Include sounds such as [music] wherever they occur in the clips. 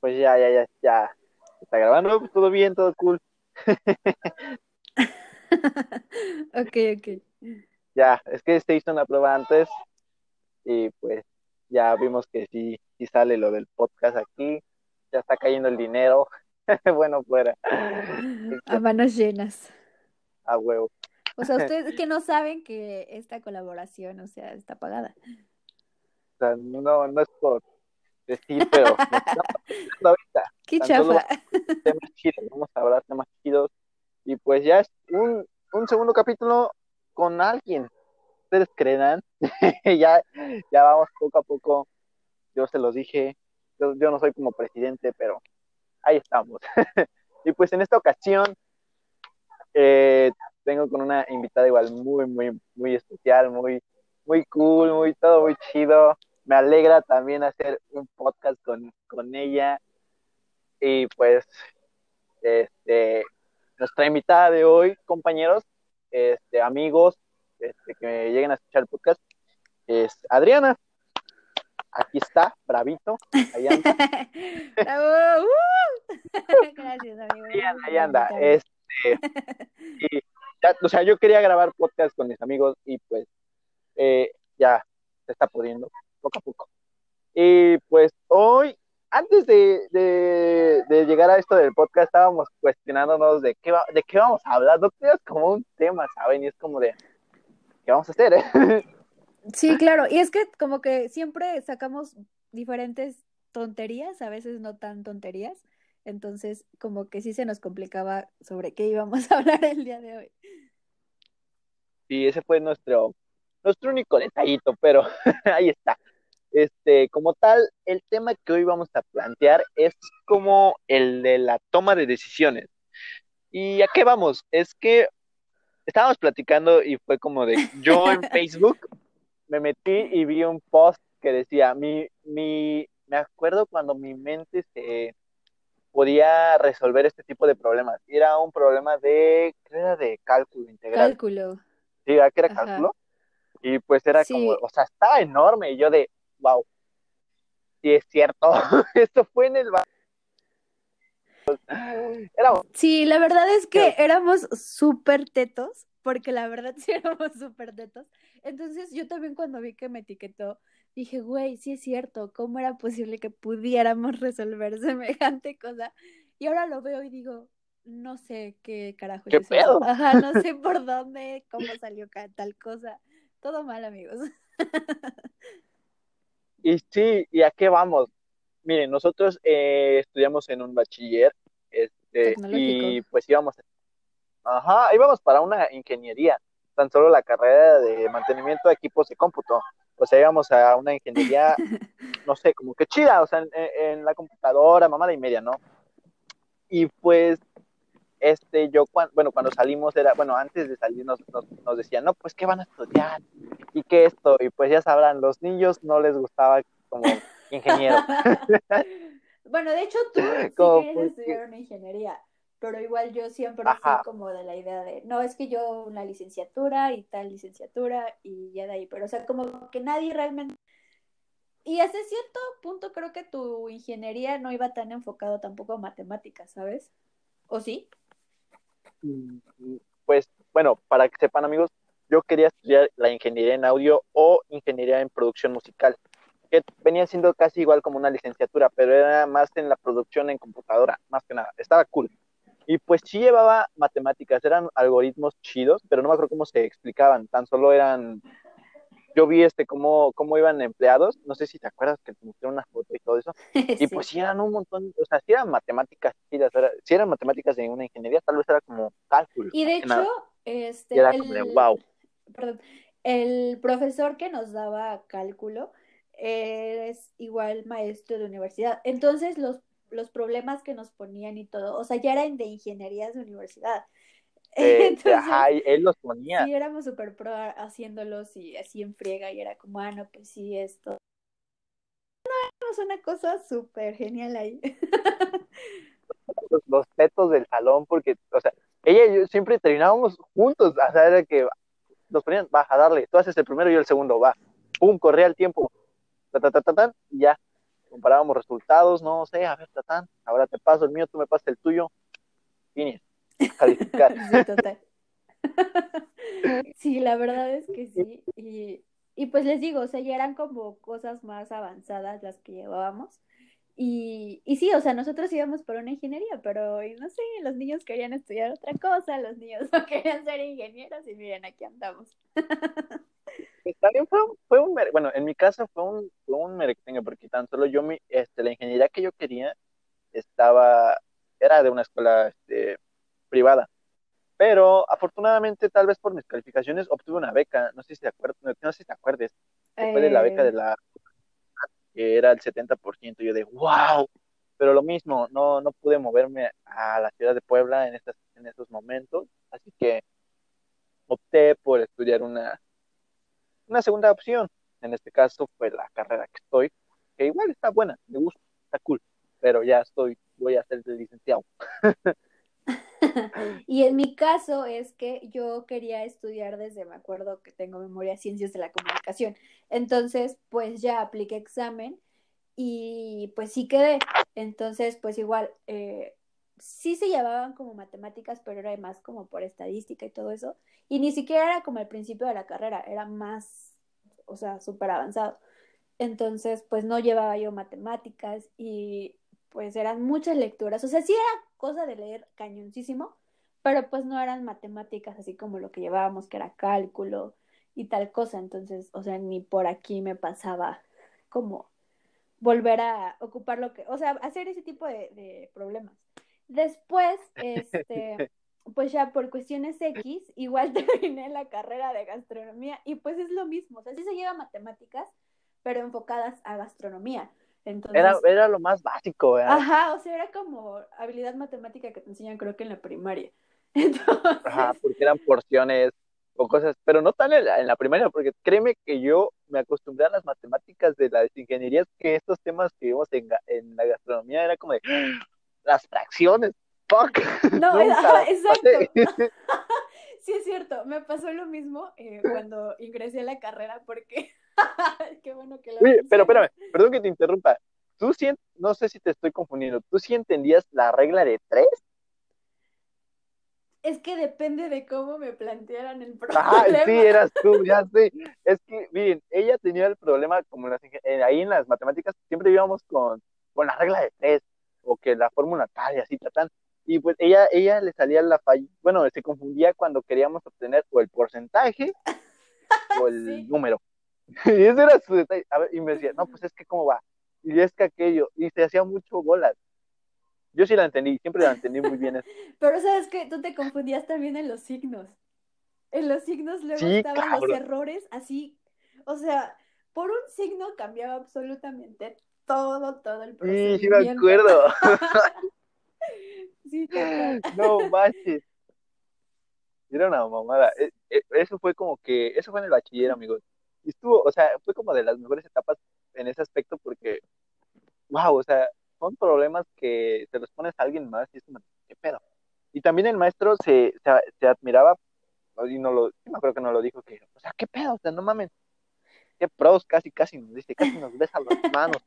Pues ya, ya, ya, ya. Está grabando, pues, todo bien, todo cool. [laughs] ok, ok. Ya, es que se hizo una prueba antes y pues ya vimos que sí, sí sale lo del podcast aquí, ya está cayendo el dinero, [laughs] bueno, fuera. A manos llenas. A huevo. O sea, ustedes [laughs] que no saben que esta colaboración, o sea, está pagada. O sea, no, no es por decir, pero ahorita. [laughs] Qué chafa. Temas chidos, vamos a hablar temas chidos. Y pues ya es un, un segundo capítulo con alguien. Ustedes creerán, [laughs] ya, ya vamos poco a poco. Yo se los dije, yo, yo no soy como presidente, pero ahí estamos. [laughs] y pues en esta ocasión eh, vengo con una invitada igual muy, muy, muy especial, muy, muy cool, muy todo muy chido. Me alegra también hacer un podcast con, con ella. Y pues, este, nuestra invitada de hoy, compañeros, este, amigos, este, que me lleguen a escuchar el podcast, es Adriana. Aquí está, bravito. Ahí anda. [laughs] ¡Bravo! ¡Uh! [laughs] Gracias, amigo. Ahí anda, ahí anda. Este, y ya, o sea, yo quería grabar podcast con mis amigos y pues eh, ya se está pudiendo poco a poco. Y pues hoy, antes de, de, de llegar a esto del podcast, estábamos cuestionándonos de qué, va, de qué vamos a hablar. No tenías como un tema, ¿saben? Y es como de, ¿qué vamos a hacer? Eh? [laughs] Sí, claro. Y es que como que siempre sacamos diferentes tonterías, a veces no tan tonterías. Entonces, como que sí se nos complicaba sobre qué íbamos a [laughs] hablar el día de hoy. Sí, ese fue nuestro, nuestro único detallito, pero [laughs] ahí está. Este, como tal, el tema que hoy vamos a plantear es como el de la toma de decisiones. ¿Y a qué vamos? Es que estábamos platicando y fue como de, yo en [laughs] Facebook me metí y vi un post que decía, mi, mi, me acuerdo cuando mi mente se podía resolver este tipo de problemas. Era un problema de, ¿qué era? De cálculo integral. Cálculo. Sí, ¿verdad que era cálculo? Y pues era Sí. como, o sea, estaba enorme y yo de, wow, sí es cierto, [laughs] esto fue en el... ba- Era, Sí, la verdad es que éramos súper tetos, porque la verdad sí [laughs] éramos súper tetos. Entonces yo también cuando vi que me etiquetó, dije, güey, sí es cierto, ¿cómo era posible que pudiéramos resolver [laughs] semejante cosa? Y ahora lo veo y digo, no sé qué carajo ¿Qué pedo? Ajá, no sé por dónde, cómo salió tal cosa. Todo mal, amigos. Y sí, ¿y a qué vamos? Miren, nosotros eh, estudiamos en un bachiller, este, y pues íbamos, ajá, íbamos para una ingeniería, tan solo la carrera de mantenimiento de equipos de cómputo, o sea, íbamos a una ingeniería, [laughs] no sé, como que chida, o sea, en, en la computadora, mamada y media, ¿no? Y pues, este, yo, cuando, bueno, cuando salimos era, bueno, antes de salir nos, nos, nos decían, no, pues, ¿qué van a estudiar? ¿Y qué esto? Y pues ya sabrán, los niños no les gustaba como ingeniero. [laughs] Bueno, de hecho tú sí [laughs] Como querías porque- estudiar una ingeniería, pero igual yo siempre Ajá. fui como de la idea de, no, es que yo una licenciatura y tal licenciatura y ya de ahí, pero o sea, como que nadie realmente... Y hasta cierto punto creo que tu ingeniería no iba tan enfocado tampoco a matemáticas, ¿sabes? ¿O sí? Pues, bueno, para que sepan, amigos, yo quería estudiar la ingeniería en audio o ingeniería en producción musical, que venía siendo casi igual como una licenciatura, pero era más en la producción en computadora, más que nada. Estaba cool. Y pues sí llevaba matemáticas, eran algoritmos chidos, pero no me acuerdo cómo se explicaban, tan solo eran yo vi este cómo, cómo iban empleados, no sé si te acuerdas que te mostré una foto y todo eso, [laughs] y Sí. pues sí eran un montón, o sea, sí eran matemáticas, chidas, era- sí eran matemáticas de una ingeniería, tal vez era como cálculo. Y de nada. hecho, este, Y era como de, el, wow. perdón, el profesor que nos daba cálculo es igual maestro de universidad. Entonces, los, los problemas que nos ponían y todo, o sea, ya eran de ingenierías de universidad. [laughs] Eh, Entonces, ajá, él los ponía. sí éramos súper pro haciéndolos y así en friega y era como, ah, no, pues sí, esto. No, éramos una cosa súper genial ahí. [laughs] los, los tetos del salón, porque, o sea, ella y yo siempre terminábamos juntos, o sea, era que nos ponían, va, a darle, tú haces el primero y yo el segundo, va, pum, corría el tiempo, ta, ta, ta, ta, ta, y ya. comparábamos resultados, no sé, a ver, Tatán, ahora te paso el mío, tú me pasas el tuyo. Finish. Calificar. [laughs] sí, total. sí, la verdad es que sí. Y, y pues les digo, o sea, ya eran como cosas más avanzadas las que llevábamos. Y, y sí, o sea, nosotros íbamos por una ingeniería, pero no sé, los niños querían estudiar otra cosa, los niños [laughs] no querían ser ingenieros y miren, aquí andamos. Pues también fue, fue un, bueno, en mi caso fue un, fue un porque tan solo yo, mi, este, la ingeniería que yo quería estaba, era de una escuela este, privada. Pero afortunadamente, tal vez por mis calificaciones, obtuve una beca. No sé si te acuerdas, no, sé si te acuerdes. Fue de la beca de eh. la que era el 70%. Yo de wow. Pero lo mismo, no, no pude moverme a la ciudad de Puebla en, estas, en estos momentos. Así que opté por estudiar una, una segunda opción. En este caso fue la carrera que estoy, que igual está buena, me gusta, está cool. Pero ya estoy, voy a ser licenciado. [laughs] [laughs] y en mi caso es que yo quería estudiar desde, me acuerdo que tengo memoria, ciencias de la comunicación. Entonces, pues ya apliqué examen y pues sí quedé. Entonces, pues igual, eh, sí se llevaban como matemáticas, pero era más como por estadística y todo eso. Y ni siquiera era como el principio de la carrera, era más, o sea, súper avanzado. Entonces, pues no llevaba yo matemáticas y pues eran muchas lecturas. O sea, sí era cosa de leer cañoncísimo, pero pues no eran matemáticas así como lo que llevábamos, que era cálculo y tal cosa. Entonces, o sea, ni por aquí me pasaba como volver a ocupar lo que, o sea, hacer ese tipo de, problemas. Después, este, [laughs] pues ya por cuestiones X, igual [laughs] terminé la carrera de gastronomía y pues es lo mismo, o sea, sí se lleva matemáticas, pero enfocadas a gastronomía era, era lo más básico, ¿verdad? Ajá, o sea, era como habilidad matemática que te enseñan creo que en la primaria. [laughs] Ajá, porque eran porciones o cosas, pero no tan en la, primaria, porque créeme que yo me acostumbré a las matemáticas de las ingenierías, que estos temas que vimos en, en la gastronomía era como de las fracciones, fuck. [laughs] No, ajá, exacto. [laughs] sí, es cierto, me pasó lo mismo eh, cuando ingresé a la carrera, porque [laughs] Qué bueno que lo Oye, pero espérame, perdón que te interrumpa. Tú sí, no sé si te estoy confundiendo, ¿tú sí entendías la regla de tres? Es que depende de cómo me plantearan el [laughs] problema. Ah, sí, eras tú, ya sé. Es que, miren, ella tenía el problema, como las, ahí en las matemáticas, siempre íbamos con, con la regla de tres, o que la fórmula tal y así, tratan. Y pues ella, ella le salía la falla, bueno, se confundía cuando queríamos obtener o el porcentaje [laughs] o el número. [laughs] Y ese era su detalle. y me decía, no, pues es que cómo va. Y es que aquello. Y se hacía mucho bolas. Yo sí la entendí, siempre la entendí muy bien. [laughs] Pero sabes que tú te confundías también en los signos. En los signos luego estaban los errores así. O sea, por un signo cambiaba absolutamente todo, todo el proceso. Sí, sí me acuerdo. [laughs] sí, no manches. Era una mamada. E, e, eso fue como que, eso fue en el bachiller, amigos. Y estuvo, o sea, fue como de las mejores etapas en ese aspecto porque, wow, o sea, son problemas que te los pones a alguien más y es como, ¿qué pedo? Y también el maestro se, se, admiraba, y no lo, me acuerdo que no lo dijo, que, o sea, ¿qué pedo? O sea, no mames, qué pros, casi, casi nos dice, casi nos besa las [laughs] manos,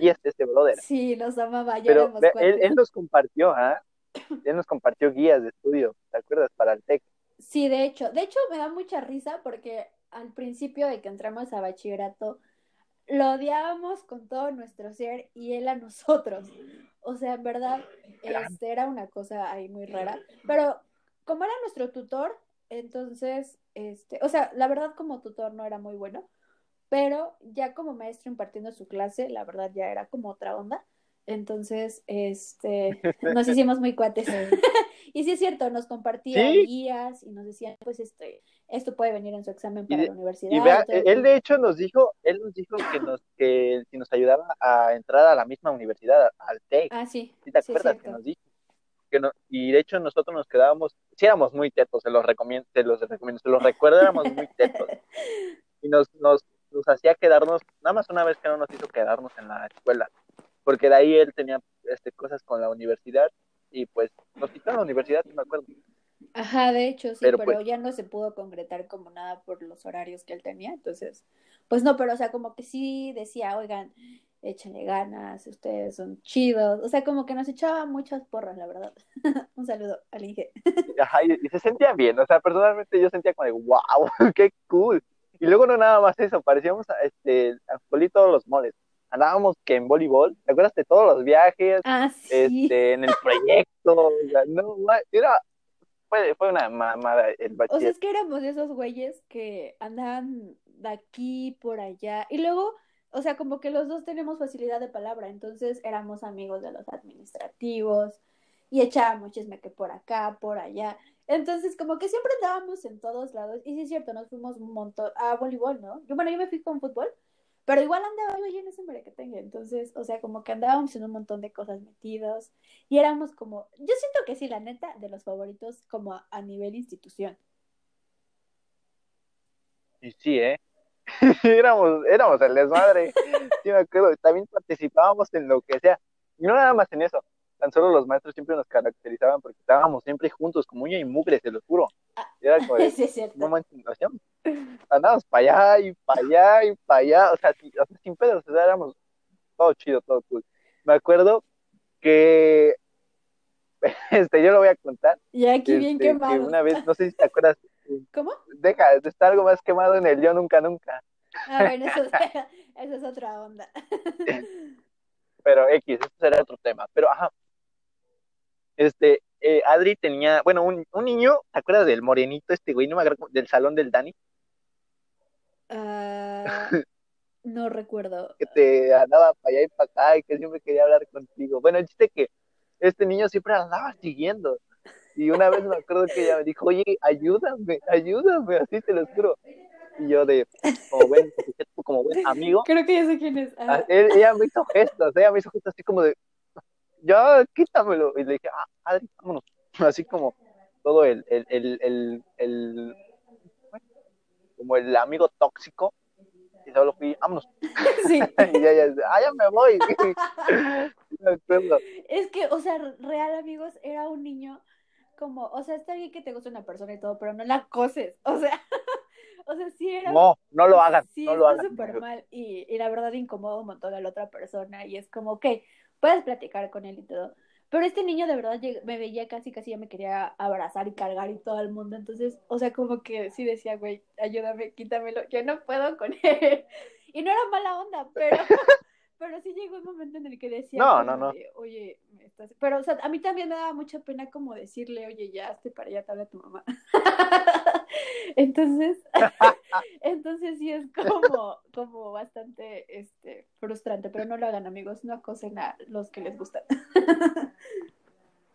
y este, este brother. Sí, nos amaba, ya Pero él, él, nos compartió, ¿ah? [coughs] Él nos compartió guías de estudio, ¿te acuerdas? Para el TEC. Sí, de hecho, de hecho me da mucha risa porque al principio de que entramos a bachillerato, lo odiábamos con todo nuestro ser y él a nosotros. O sea, en verdad, este, era una cosa ahí muy rara. Pero como era nuestro tutor, entonces, este, o sea, la verdad como tutor no era muy bueno, pero ya como maestro impartiendo su clase, la verdad ya era como otra onda. Entonces, este, nos hicimos muy cuates. [laughs] y sí es cierto, nos compartían guías y nos decían, pues, este, esto puede venir en su examen para la universidad. Y vea, él de hecho nos dijo, él nos dijo que nos, que si nos ayudaba a entrar a la misma universidad, al TEC. Ah, sí. te acuerdas que nos dijo? Que no, y de hecho nosotros nos quedábamos, sí éramos muy tetos, se los recomiendo, se los recomiendo, se los recuerdo, éramos muy tetos. [laughs] Y nos, nos, nos hacía quedarnos, nada más una vez que no nos hizo quedarnos en la escuela porque de ahí él tenía este, cosas con la universidad y pues nos quitaron la universidad, no me acuerdo. Ajá, de hecho, sí, pero, pues ya no se pudo concretar como nada por los horarios que él tenía, entonces, pues no, pero o sea, como que sí decía, oigan, échenle ganas, ustedes son chidos, o sea, como que nos echaba muchas porras, la verdad. [laughs] Un saludo al Inge. [laughs] Ajá, y, se sentía bien, o sea, personalmente yo sentía como de, wow, [laughs] qué cool. Y luego no nada más eso, parecíamos este, a todos los moles. Andábamos que en voleibol, ¿te acuerdas de todos los viajes? Ah, sí. Este, en el proyecto, no, era, fue, fue una mamada el bachiller. O sea, es que éramos esos güeyes que andaban de aquí por allá, y luego o sea, como que los dos tenemos facilidad de palabra, entonces éramos amigos de los administrativos y echábamos chisme que por acá, por allá. Entonces, como que siempre andábamos en todos lados. Y sí es cierto, nos fuimos un montón a voleibol, ¿no? Yo, bueno, yo me fui con fútbol, pero igual andaba yo en ese tenga Entonces, o sea, como que andábamos en un montón de cosas metidos. Y éramos como, yo siento que sí, la neta, de los favoritos como a, a nivel institución. Y sí, ¿eh? [laughs] éramos, éramos el desmadre. Sí, me acuerdo. También participábamos en lo que sea. Y no nada más en eso. Tan solo los maestros siempre nos caracterizaban porque estábamos siempre juntos, como uña y mugre, se lo juro. Y era como [laughs] sí, es. No manches, Andábamos para allá y para allá y para allá. O sea, sin, pedos, o sea, éramos todo chido, todo cool. Me acuerdo que [laughs] este, yo lo voy a contar. Y aquí bien este, quemado. Que una vez, no sé si te acuerdas, [laughs] ¿Cómo? Deja, está algo más quemado en el yo nunca nunca. Ah, bueno, eso, eso es otra onda. Pero X, eso será otro tema. Pero ajá. Este, eh, Adri tenía, bueno, un, un niño, ¿te acuerdas del morenito este güey? No me acuerdo, del salón del Dani. Ah, [laughs] no recuerdo. que te andaba para allá y para acá y que siempre quería hablar contigo. Bueno, el chiste que este niño siempre andaba siguiendo. Y una vez me acuerdo que ella me dijo, oye, ayúdame, ayúdame, así te lo juro. Y yo de, como buen, como buen amigo. [laughs] Creo que ya sé quién es. Ah. ella me hizo gestos, ella me hizo gestos así como de, ya, quítamelo. Y le dije, ah, Adri, vámonos. [laughs] Así como todo el, el, el, el, el como el amigo tóxico. Y solo fui, vámonos. [laughs] Sí. [laughs] y ella, ah, ya me voy. es que, o sea, real, amigos, era un niño como, o sea, está bien que te guste una persona y todo, pero no la coses, o sea, o sea, sí era... No, no lo hagan, sí, no lo hagan. súper mal y, y la verdad incomoda un montón a la otra persona y es como, ok, puedes platicar con él y todo, pero este niño de verdad me veía casi, casi ya me quería abrazar y cargar y todo el mundo, entonces, o sea, como que sí decía, güey, ayúdame, quítamelo, yo no puedo con [laughs] él. Y no era mala onda, pero... [laughs] Pero sí llegó un momento en el que decía, no, no, no. oye, estás... pero o sea, a mí también me daba mucha pena como decirle, oye, ya esté para allá, te habla tu mamá. [laughs] [laughs] entonces, [laughs] entonces sí es como, como bastante este, frustrante, pero no lo hagan amigos, no acosen a los que les gustan.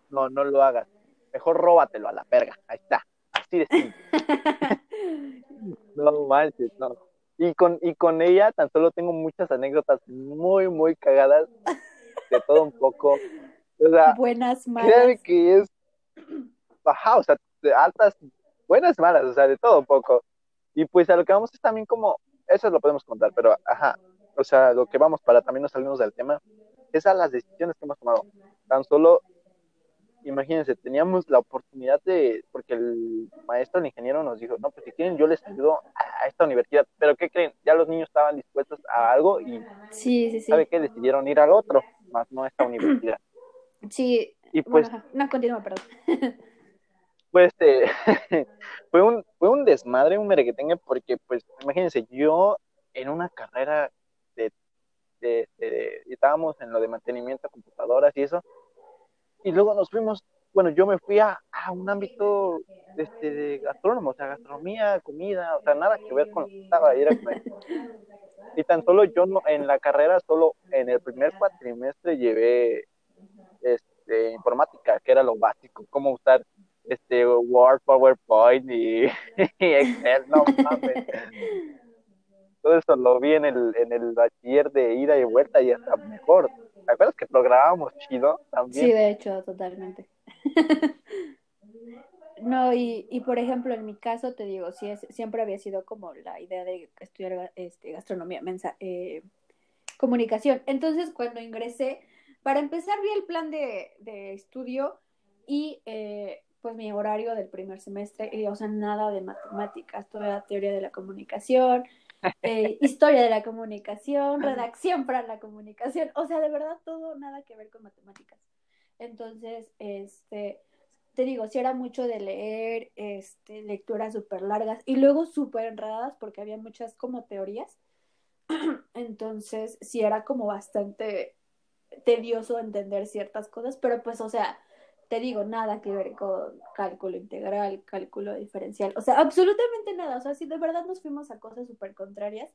no, no lo hagas. Mejor róbatelo a la verga. Ahí está. Así de simple. [laughs] no manches, no y con, y con ella tan solo tengo muchas anécdotas muy, muy cagadas, de todo un poco. O sea, buenas, malas. que es, ajá, o sea, altas, buenas, malas, o sea, de todo un poco. Y pues a lo que vamos es también como, eso lo podemos contar, pero ajá, o sea, lo que vamos para también nos salimos del tema, es a las decisiones que hemos tomado. Tan solo imagínense, teníamos la oportunidad de, porque el maestro, el ingeniero nos dijo, no, pues si quieren yo les ayudo a esta universidad, pero ¿qué creen? Ya los niños estaban dispuestos a algo y sí, sí, sí. ¿sabe qué? Decidieron ir al otro, más no a esta universidad. Sí, y pues, no, continúa, perdón. [laughs] Pues este, [laughs] fue, un, fue un desmadre, un merequetengue, porque pues imagínense, yo en una carrera de, de, estábamos en lo de mantenimiento de computadoras y eso, y luego nos fuimos, bueno, yo me fui a, a un ámbito este, de gastrónomo, o sea, gastronomía, comida, o sea, nada que ver con lo que estaba, era [laughs] Y tan solo yo no, en la carrera, solo en el primer cuatrimestre llevé este, informática, que era lo básico, cómo usar este Word, PowerPoint [laughs] y, Excel, no mames. Todo eso lo vi en el, en el bachiller de ida y vuelta y hasta mejor. ¿Te acuerdas que programábamos chido también? Sí, de hecho, totalmente. [laughs] no, y, y por ejemplo, en mi caso, te digo, sí, es, siempre había sido como la idea de estudiar este, gastronomía, mensa, eh, comunicación. Entonces, cuando ingresé, para empezar, vi el plan de, de estudio y eh, pues mi horario del primer semestre, y, o sea, nada de matemáticas, toda teoría de la comunicación, [laughs] eh, historia de la comunicación, redacción para la comunicación, o sea, de verdad todo nada que ver con matemáticas. Entonces, este, te digo, si era mucho de leer, este, lecturas súper largas y luego súper enredadas porque había muchas como teorías. [clears throat] Entonces, sí era como bastante tedioso entender ciertas cosas, pero pues, o sea, te digo, nada que ver con cálculo integral, cálculo diferencial, o sea, absolutamente nada, o sea, si de verdad nos fuimos a cosas súper contrarias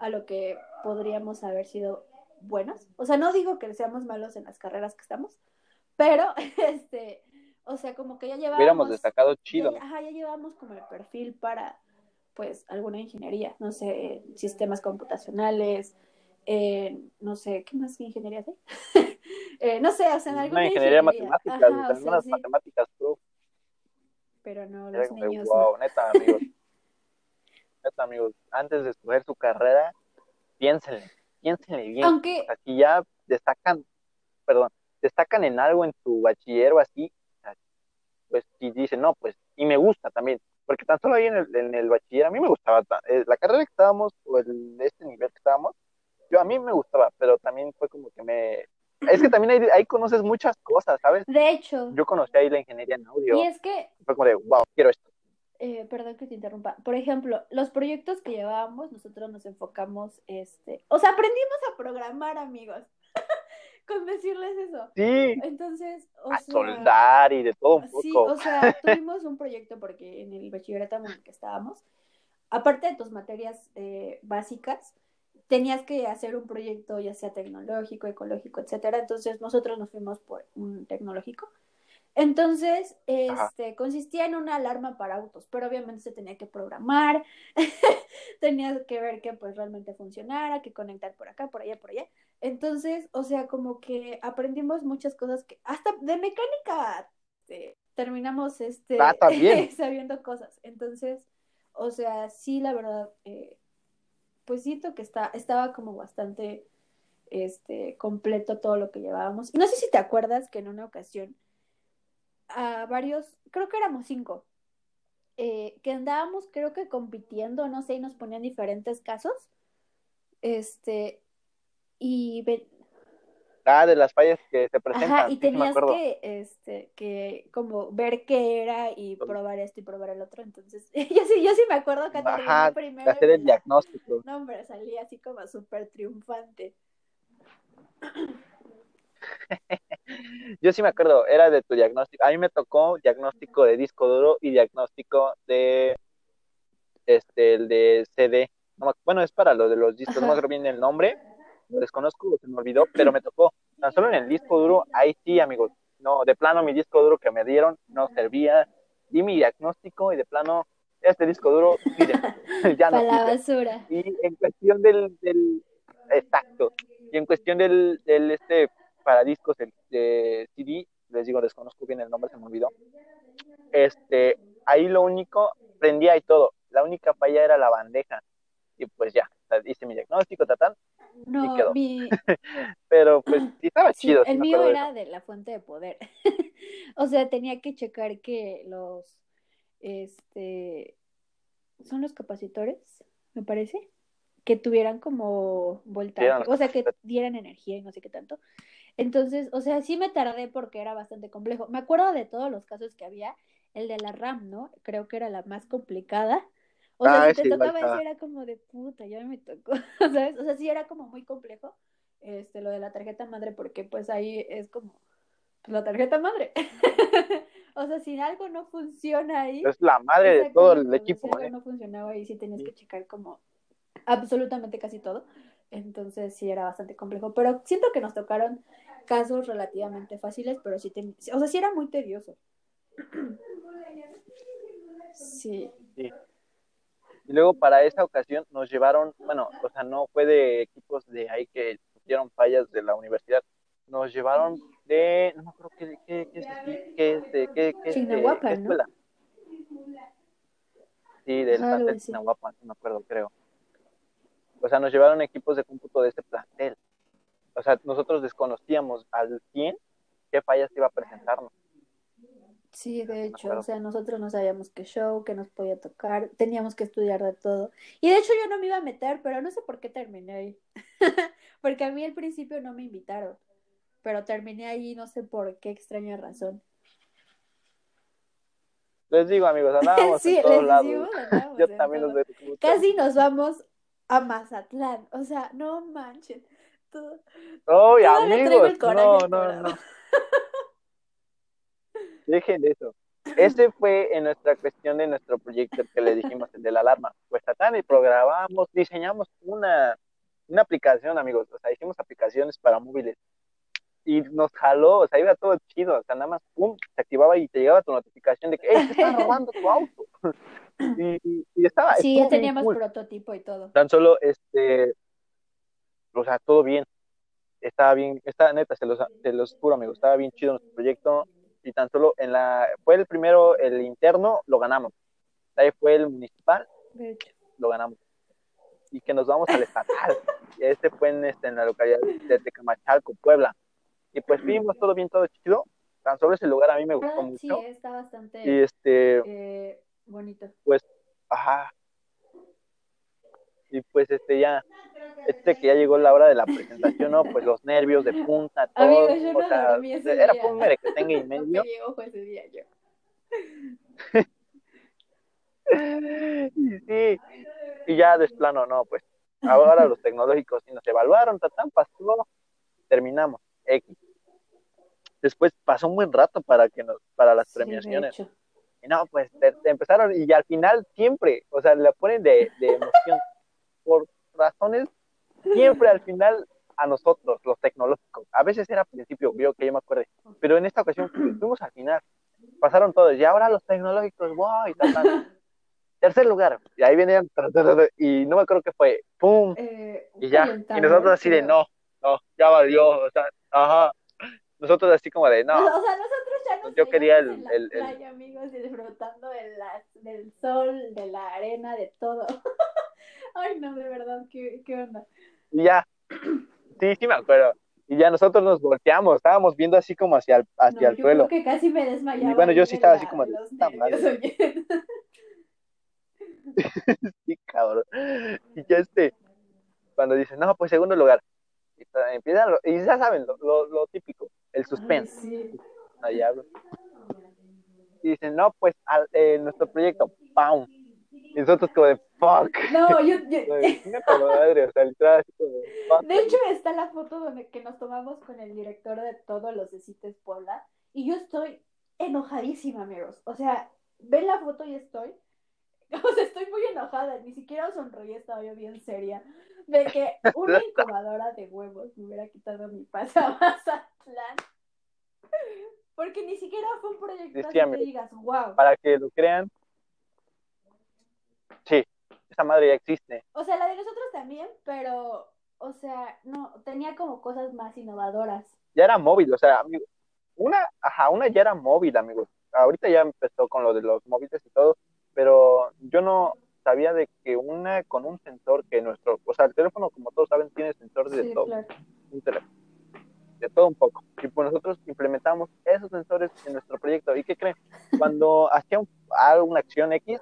a lo que podríamos haber sido buenos, o sea, no digo que seamos malos en las carreras que estamos, pero, [laughs] este, o sea, como que ya llevábamos... Hubiéramos destacado chido. Ya, ajá, ya llevábamos como el perfil para, pues, alguna ingeniería, no sé, sistemas computacionales, eh, no sé, ¿qué más ingeniería hay? [laughs] eh, no sé, o sea, en alguna Una ingeniería, matemática, matemáticas, bro. Pero no, los niños wow, neta, amigos. [laughs] neta, amigos, antes de escoger su carrera, piénsenle, piénsenle bien. Aunque... O si ya destacan, perdón, destacan en algo en su bachiller o así, pues y dicen, no, pues, y me gusta también, porque tan solo ahí en el, en el bachiller a mí me gustaba, eh, la carrera que estábamos, o el, este nivel que estábamos, yo a mí me gustaba, pero también fue como que me... Es que también ahí, ahí conoces muchas cosas, ¿sabes? De hecho. Yo conocí ahí la ingeniería en audio. Y es que... Fue como de, wow, quiero esto. Eh, perdón que te interrumpa. Por ejemplo, los proyectos que llevábamos, nosotros nos enfocamos, este... O sea, aprendimos a programar, amigos. [laughs] con decirles eso. Sí. Entonces, o a soldar y de todo un poco. Sí, o sea, [laughs] tuvimos un proyecto porque en el bachillerato en el que estábamos, aparte de tus materias eh, básicas, tenías que hacer un proyecto ya sea tecnológico, ecológico, etcétera. Entonces nosotros nos fuimos por un tecnológico. Entonces, este, consistía en una alarma para autos, pero obviamente se tenía que programar, [laughs] tenía que ver que pues realmente funcionara, que conectar por acá, por allá, por allá. Entonces, o sea, como que aprendimos muchas cosas que hasta de mecánica este, terminamos este ah, [laughs] sabiendo cosas. Entonces, o sea, sí, la verdad, eh, pues siento que está, estaba como bastante este, completo todo lo que llevábamos. No sé si te acuerdas que en una ocasión a varios, creo que éramos cinco, eh, que andábamos creo que compitiendo, no sé, y nos ponían diferentes casos. Este, y Ah, de las fallas que se presentan. Ajá, y tenías que, este, que como ver qué era y probar esto y probar el otro. Entonces, [laughs] yo sí, yo sí me acuerdo que Ajá, primero. hacer el [laughs] diagnóstico. No, hombre, salí así como súper triunfante. [laughs] yo sí me acuerdo, era de tu diagnóstico. A mí me tocó diagnóstico de disco duro y diagnóstico de, este, el de CD. bueno, es para lo de los discos, no me acuerdo bien el nombre lo desconozco, se me olvidó, pero me tocó. Tan solo en el disco duro, ahí sí, amigos. No, de plano mi disco duro que me dieron no servía. Di mi diagnóstico y de plano, este disco duro, miren, [laughs] ya no. La basura. Y en cuestión del, del, exacto, y en cuestión del, del este, para discos el, de CD, les digo, desconozco bien el nombre, se me olvidó. Este, ahí lo único, prendía y todo. La única falla era la bandeja. Y pues ya, hice mi diagnóstico, tatán, no, mi... [laughs] Pero pues [clears throat] sí estaba chido. el mío era de la fuente de poder. [laughs] o sea, tenía que checar que los, este, son los capacitores, me parece, que tuvieran como voltaje, o sea, que dieran energía y no sé qué tanto. Entonces, o sea, sí me tardé porque era bastante complejo. Me acuerdo de todos los casos que había, el de la RAM, ¿no? Creo que era la más complicada o sea, ah, si te tocaba eso era como de puta, ya me tocó, [laughs] ¿sabes? O sea, sí era como muy complejo este, lo de la tarjeta madre, porque pues ahí es como pues, la tarjeta madre. [laughs] o sea, si algo no funciona ahí. Es la madre de todo el equipo. Si algo ¿eh? no funcionaba ahí, sí tenías que checar como absolutamente casi todo. Entonces sí era bastante complejo. Pero siento que nos tocaron casos relativamente fáciles, pero sí, o sea, sí era muy tedioso. [clears throat] sí. Sí. Y luego para esa ocasión nos llevaron, bueno, o sea, no fue de equipos de ahí que tuvieron fallas de la universidad, nos llevaron de, no me acuerdo qué, qué, qué, qué, qué, qué, qué escuela. Sí, del plantel de Chinahuapan, no me acuerdo, creo. O sea, nos llevaron equipos de cómputo de ese plantel. O sea, nosotros desconocíamos al 100 qué fallas iba a presentarnos. Sí, de hecho, o sea, nosotros no sabíamos qué show, qué nos podía tocar, teníamos que estudiar de todo. Y de hecho yo no me iba a meter, pero no sé por qué terminé ahí. [laughs] Porque a mí al principio no me invitaron, pero terminé ahí no sé por qué extraña razón. Les digo, amigos, andábamos [laughs] sí, en todos les lados. digo, Yo también los veo. Casi nos vamos a Mazatlán, o sea, no manchen. Todo, todavía traigo amigos, no, no, no. [laughs] Dejen de eso. Ese fue en nuestra cuestión de nuestro proyecto que le dijimos, el de la alarma. Pues tratando y programamos, diseñamos una, una aplicación, amigos. O sea, hicimos aplicaciones para móviles. Y nos jaló, o sea, iba todo chido. O sea, nada más, pum, se activaba y te llegaba tu notificación de que, ¡hey, te están robando tu auto! Y, y- estaba. Sí, ya teníamos cool. prototipo y todo. Tan solo, este, o sea, todo bien. Estaba bien, está neta, se los, se los juro, amigos, estaba bien chido nuestro proyecto. Y tan solo en la, fue el primero, el interno, lo ganamos. Ahí fue el municipal, De hecho. lo ganamos. Y que nos vamos al estatal. [laughs] Este fue en, este, en la localidad de Tecamachalco, Puebla. Y pues fuimos todo bien, todo chido. Tan solo ese lugar a mí me gustó sí, mucho. está bastante Y este, eh, bonito. pues, ajá. Y pues este ya, este que ya llegó la hora de la presentación, ¿no? Pues los nervios de punta, todo. Amigos, yo no o sea, ese era día. un merequetengue y [laughs] medio. ese día yo. [laughs] Y sí, y ya de plano, no, pues ahora los tecnológicos sí nos evaluaron, tatán, pasó, terminamos, X. Después pasó un buen rato para que nos, para las Sí, premiaciones. Y no, pues te- te empezaron, y al final siempre, o sea, la ponen de, de emoción. Por razones, siempre al final a nosotros, los tecnológicos. A veces era al principio, yo que yo me acuerdo, pero en esta ocasión [clears throat] fuimos al final. Pasaron todos, y ahora los tecnológicos, wow, y tal, tal. Tercer lugar, y ahí venían, y no me acuerdo qué fue, ¡pum! Eh, Y ya, y nosotros así de, no, no, ya valió, o sea, ajá. Nosotros así como de, no, O sea, nosotros ya nos Yo quería el- en la el- el- playa, amigos, y disfrutando de la- del sol, de la arena, de todo. [laughs] Ay, no, de verdad, ¿qué, qué onda? Y ya, sí, sí me acuerdo. Y ya nosotros nos volteamos, estábamos viendo así como hacia el, hacia No, el yo suelo. creo que casi me desmayaba. Y bueno, yo sí estaba así como los. [laughs] Sí, cabrón. Y ya este, cuando dicen, no, pues segundo lugar. Y empiezan, y ya saben, lo, lo, lo típico, el Ay, suspense. sí. Ahí hablo. Y dicen, no, pues al- eh, nuestro proyecto, ¡pam! Y nosotros como de, fuck. No, [laughs] yo, madre, o sea, así como de, fuck. De hecho, está la foto donde que nos tomamos con el director de todos los de CITES Puebla. Y yo estoy enojadísima, amigos. O sea, ven la foto y estoy. [laughs] O sea, estoy muy enojada. Ni siquiera sonreí, estaba yo bien seria. De que una [laughs] incubadora de huevos me hubiera quitado mi paz a Mazatlán. Porque ni siquiera fue un proyecto Sí, que digas, wow. Para que lo crean, esa madre ya existe. O sea, la de nosotros también, pero, o sea, no, tenía como cosas más innovadoras. ya era móvil, o sea, amigo, una, ajá, una ya era móvil, amigos. Ahorita ya empezó con lo de los móviles y todo, pero yo no sabía de que una con un sensor que nuestro, o sea, el teléfono, como todos saben, tiene sensor de Sí, todo, claro. un teléfono, de todo un poco. Y pues nosotros implementamos esos sensores en nuestro proyecto. ¿Y qué creen? Cuando [laughs] hacía un- alguna acción X,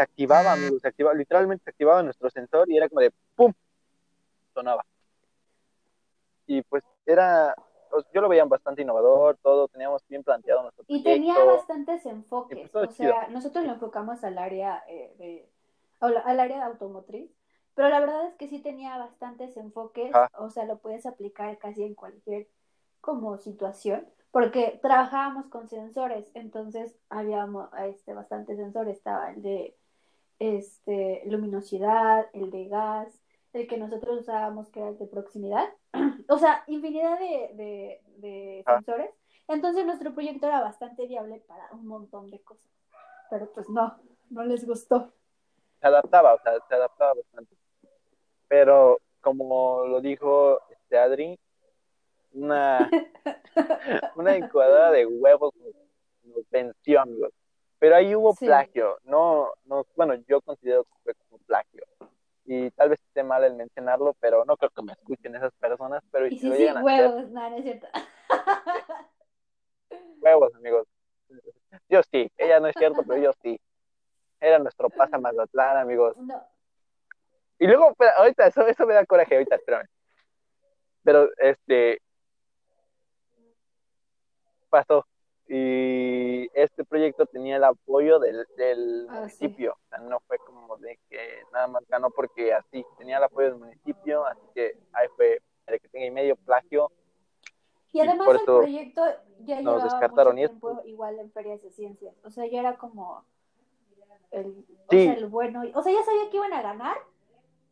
se activaba, amigos, se activaba, literalmente se activaba nuestro sensor y era como de ¡pum! sonaba. Y pues era, pues, yo lo veía bastante innovador, todo, teníamos bien planteado nuestro Y proyecto. tenía bastantes enfoques. Pues o sea, nosotros lo enfocamos al área eh, de, al, área automotriz, pero la verdad es que sí tenía bastantes enfoques. O sea, lo puedes aplicar casi en cualquier como situación, porque trabajábamos con sensores, entonces habíamos este bastantes sensores. Estaba el de este luminosidad, el de gas, el que nosotros usábamos que era el de proximidad. [clears throat] o sea, infinidad de, de, de Ah. sensores. Entonces nuestro proyecto era bastante viable para un montón de cosas. Pero pues no, no les gustó. se adaptaba, o sea, se adaptaba bastante. Pero como lo dijo este Adri, una, [laughs] una incubadora de huevos nos, nos venció, amigos. Pero ahí hubo Sí. plagio, no, no, bueno, yo considero que fue como plagio. Y tal vez esté mal el mencionarlo, pero no creo que me escuchen esas personas, pero Y si lo sí, llegan a hacer, huevos, no, no es cierto. [laughs] huevos, amigos. Yo sí, ella no es cierto, pero yo sí. Era nuestro pasa Mazatlán, amigos. No. Y luego, espera, ahorita, eso, eso me da coraje, ahorita, espérame. Pero, este, pasó. Y este proyecto tenía el apoyo del, del Ah, municipio. O sea, no fue como de que nada más ganó porque así, tenía el apoyo del municipio, así que ahí fue el que tenga y medio plagio. Y Y además por el proyecto ya nos llevaba descartaron mucho y tiempo igual en ferias de ciencias. O sea, ya era como el, o sea, el bueno. O sea, ya sabía que iban a ganar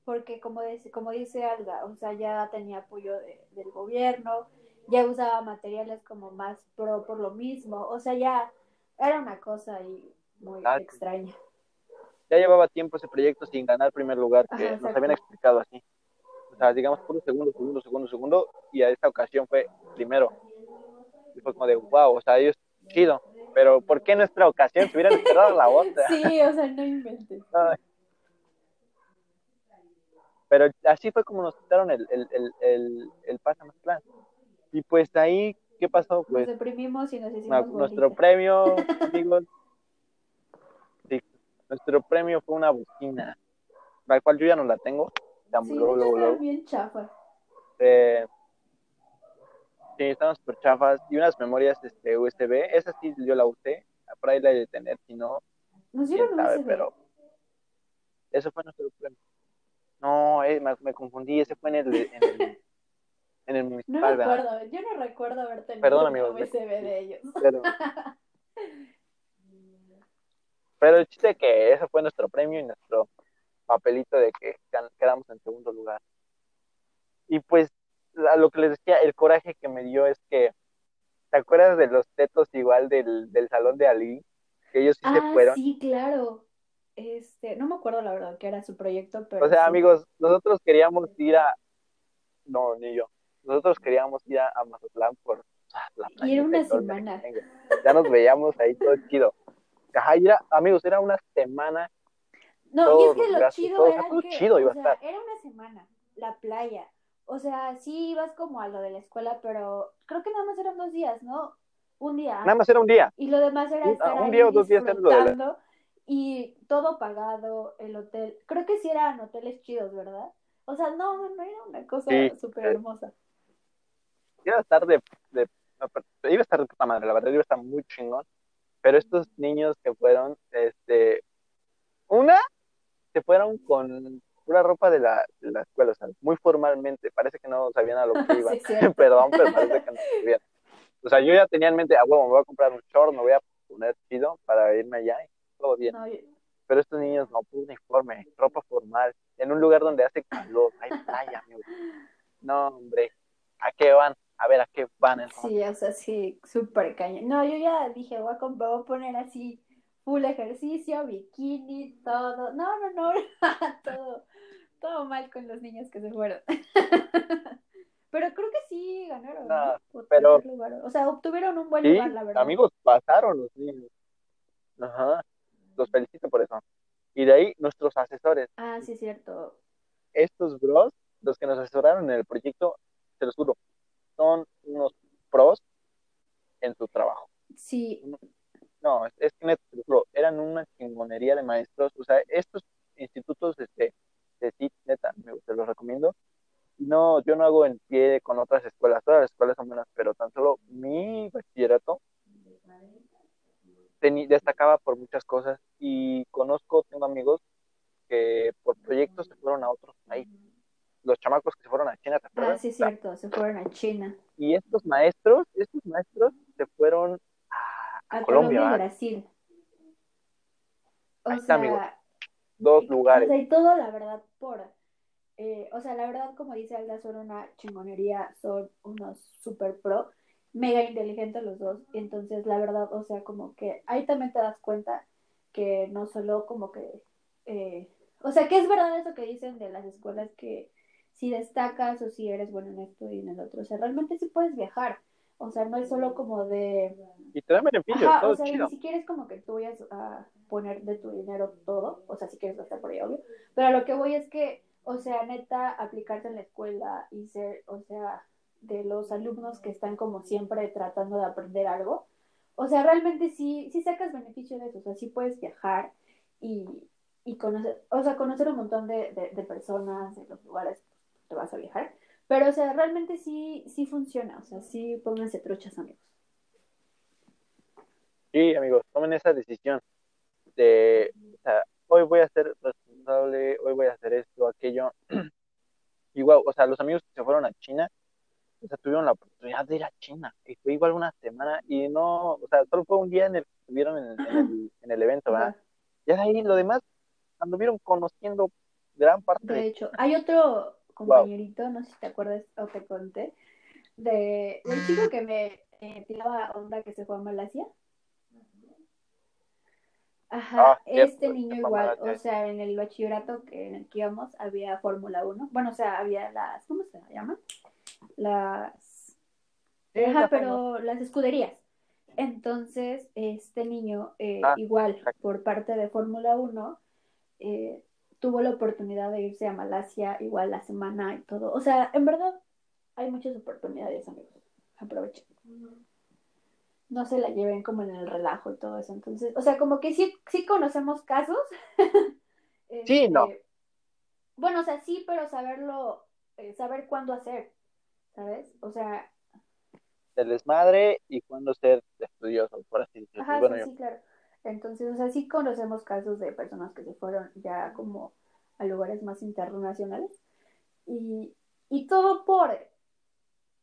porque como dice, como dice Alga, o sea, ya tenía apoyo de- del gobierno, ya usaba materiales como más pro por lo mismo. O sea, ya era una cosa ahí muy Ah, extraña. ya llevaba tiempo ese proyecto sin ganar primer lugar, que Ajá, nos habían explicado así. O sea, digamos, puro segundo, segundo, segundo, segundo, y a esta ocasión fue primero. Y fue como de, wow, o sea, ellos, chido. Pero, ¿por qué en nuestra ocasión se hubieran esperado la otra? [laughs] Sí, o sea, no inventes. [laughs] Ay. Pero así fue como nos quitaron el, el, el, el, el pase a Mazatlán. Y pues ahí, ¿qué pasó? Nos Pues deprimimos y nos hicimos nuestro premio, [laughs] amigos, sí, nuestro premio fue una bocina, la cual yo ya no la tengo. Sí, luego, bien chafas. Eh, sí, estaban súper chafas. Y unas memorias este, USB, esa sí yo la usé, por ahí la de tener, si no, Nos quién sabe, pero eso fue nuestro premio. No, eh, me, me confundí, ese fue en el, en el, en el No municipal, me ¿verdad? acuerdo, yo no recuerdo haber tenido Perdón, amigos, USB de ellos. Pero, [laughs] pero el chiste es que ese fue nuestro premio y nuestro papelito de que quedamos en segundo lugar. Y pues, a lo que les decía, el coraje que me dio es que, ¿te acuerdas de los tetos igual del, del salón de Ali? Que ellos sí se Ah, fueron. sí, claro. Este, no me acuerdo la verdad que era su proyecto, pero O sea, sí. amigos, nosotros queríamos ir a... No, ni yo. Nosotros queríamos ir a, a Mazatlán por ah, la Y era una semana. Ya nos veíamos ahí todo chido. Ajá, era, amigos, era una semana No, y es que lo chido todo, era todo que, chido iba o a sea, estar. era una semana, la playa. O sea, sí ibas como a lo de la escuela, pero creo que nada más eran dos días, ¿no? Un día. Nada más era un día. Y lo demás era Un- estar un ahí día o dos días lo de la- disfrutando y todo pagado, el hotel. Creo que sí eran hoteles chidos, ¿verdad? O sea, no, no, no era una cosa súper sí. hermosa. Iba a estar de, de- iba a estar de puta madre, la verdad, iba a estar muy chingón. Pero estos niños que fueron, este, una, se fueron con pura ropa de la, de la escuela, o sea, muy formalmente, parece que no sabían a lo que [laughs] iban. Sí. [laughs] Perdón, pero parece que no sabían. O sea, yo ya tenía en mente, ah, bueno, me voy a comprar un short, me voy a poner chido para irme allá y todo bien. No, yo- Pero estos niños no, uniforme, ropa formal, en un lugar donde hace calor, hay playa, amigo. No, hombre, ¿a qué van? A ver, ¿a qué van? entonces? Sí, o sea, sí, súper cañón. No, yo ya dije, voy a, voy a poner así full ejercicio, bikini, todo. No, no, no, [laughs] todo, todo mal con los niños que se fueron. [laughs] Pero creo que sí ganaron, ¿no? Pero- lugar. O sea, obtuvieron un buen Sí, lugar, la verdad. amigos, pasaron los niños. Ajá, los felicito por eso. Y de ahí, nuestros asesores, Ah, sí, es cierto. estos bros, los que nos asesoraron en el proyecto, se los juro, son unos pros en su trabajo. Sí, No, es, es que eran una chingonería de maestros. O sea, estos institutos este, de TIC, neta, me, te los recomiendo. No, yo no hago en pie con otras escuelas, todas las escuelas son buenas, pero tan solo mi bachillerato destacaba por muchas cosas y conozco, tengo amigos que por proyectos se fueron a otros países. Los chamacos que se fueron a China, ¿te ah, sí, es cierto. Se fueron a China, Y estos maestros, estos maestros se fueron a, a a Colombia, Colombia y. Brasil. O Ahí está, sea, amigos. dos lugares. O sea, y todo, la verdad, por. eh, o sea, la verdad, como dice Alda, son una chingonería, son unos super pro, mega inteligentes los dos. Entonces, la verdad, o sea, como que ahí también te das cuenta que no solo como que. eh, o sea, que es verdad eso que dicen de las escuelas que si destacas o si eres bueno en esto y en el otro. O sea, realmente sí puedes viajar. O sea, no es solo como de. Y te dan beneficios, Ajá, todo o sea, chido. ni siquiera es como que tú vayas a poner de tu dinero todo, o sea, si quieres gastar por ahí, obvio, pero a lo que voy es que, o sea, neta, aplicarte en la escuela y ser, o sea, de los alumnos que están como siempre tratando de aprender algo, o sea, realmente sí, sí sacas beneficio de eso, o sea, sí puedes viajar y, y conocer, o sea, conocer un montón de, de, personas en los lugares que vas a viajar, pero, o sea, realmente sí, sí funciona, o sea, sí pónganse truchas, amigos. Sí, amigos, tomen esa decisión de, o sea, hoy voy a ser responsable, hoy voy a hacer esto, aquello. [clears throat] Igual, o sea, los amigos que se fueron a China, o sea, tuvieron la oportunidad de ir a China. Y fue igual una semana y no, o sea, solo fue un día en el que estuvieron en, el, en el, evento, ¿verdad? Ya de ahí lo demás anduvieron conociendo gran parte. De hecho, hay otro compañerito, no sé si te acuerdas o te conté, de, del chico que me eh, tiraba onda que se fue a Malasia. Ajá, ah, este niño igual, o sea, en el bachillerato que en el que íbamos había Fórmula 1. Bueno, o sea, había las, ¿cómo se llama? las... Ajá, pero las escuderías. Entonces, este niño, eh, ah, igual, por parte de Fórmula 1, eh, tuvo la oportunidad de irse a Malasia, igual la semana y todo. O sea, en verdad, hay muchas oportunidades, amigos. Aprovechen. No se la lleven como en el relajo y todo eso. Entonces, o sea, como que sí, sí conocemos casos. [laughs] sí, no. Este, bueno, o sea, sí, pero saberlo, eh, saber cuándo hacer. ¿sabes? O sea... El desmadre y cuando ser estudioso, por así decirlo. Ajá, bueno, sí, claro. Entonces, o sea, sí conocemos casos de personas que se fueron ya como a lugares más internacionales y, y todo por,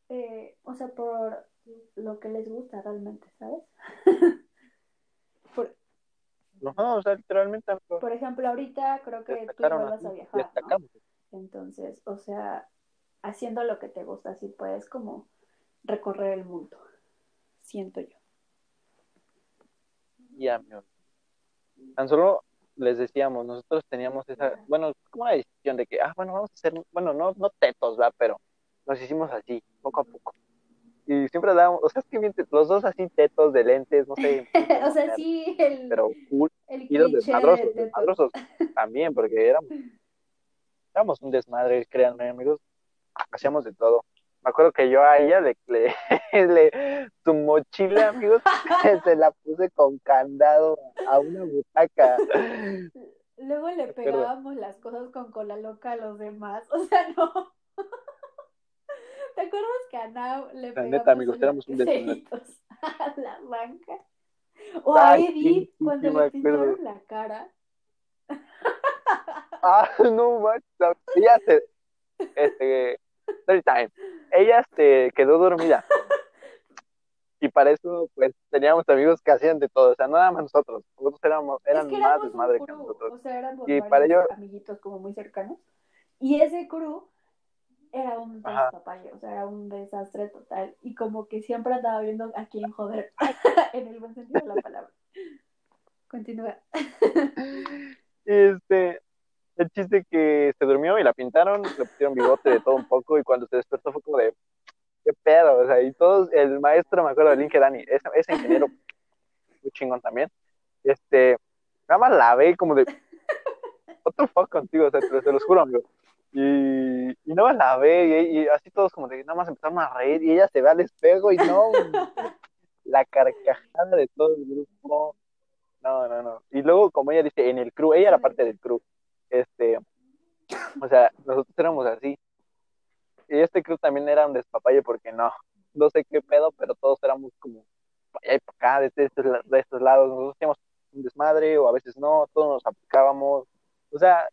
eh, o sea, por lo que les gusta realmente, ¿sabes? [laughs] por, no, o sea, literalmente. Por ejemplo, ahorita creo que tú no vas a viajar. ¿no? Entonces, o sea, haciendo lo que te gusta, así puedes como recorrer el mundo, siento yo. Ya, Tan solo les decíamos, nosotros teníamos esa, bueno, como una decisión de que, ah, bueno, vamos a hacer, bueno, no, no tetos, va, pero nos hicimos así, poco a poco. Y siempre dábamos, o sea, es que los dos así tetos de lentes, no sé. [laughs] o sea, sí, el. Pero cool. El y los desmadrosos, desmadrosos también, porque éramos, éramos un desmadre, créanme, amigos hacíamos de todo. Me acuerdo que yo a ella le, le, [laughs] su mochila, amigos, [laughs] se la puse con candado a una butaca. Luego le pegábamos las cosas con cola loca a los demás, [laughs] o sea, no. ¿Te acuerdas que a Nau le pegamos neta, amigos, éramos un a la banca? O a Edith, cuando le pintaron la cara. Ah, no manches, ella se, este, story time. Ella este, quedó dormida. [laughs] Y para eso, pues, teníamos amigos que hacían de todo, o sea, no nada más nosotros, nosotros éramos, eran más desmadre que nosotros. O sea, éramos y para ellos... amiguitos como muy cercanos. Y ese crew era un despapalle, o sea, era un desastre total. Y como que siempre andaba viendo a quién joder, [laughs] en el buen sentido de la palabra. Continúa. [laughs] Este, el chiste que se durmió y la pintaron, le pusieron bigote de todo un poco y cuando se despertó fue como de, qué pedo, o sea, y todos, el maestro, me acuerdo de Link Dani, ese, ese ingeniero, muy chingón también, este, nada más la ve como de, what the fuck contigo, o sea, te, los juro, amigo. Y, y nada más la ve y, y, así todos como de, nada más empezaron a reír y ella se ve al espejo y no, la carcajada de todo el grupo, no, no, no. Y luego, como ella dice, en el crew, ella era parte del crew este, o sea, nosotros éramos así. Y este club también era un despapalle porque no, no sé qué pedo, pero todos éramos como allá y para acá, de, estos, de estos lados. Nosotros hacíamos un desmadre o a veces no, todos nos aplicábamos. O sea,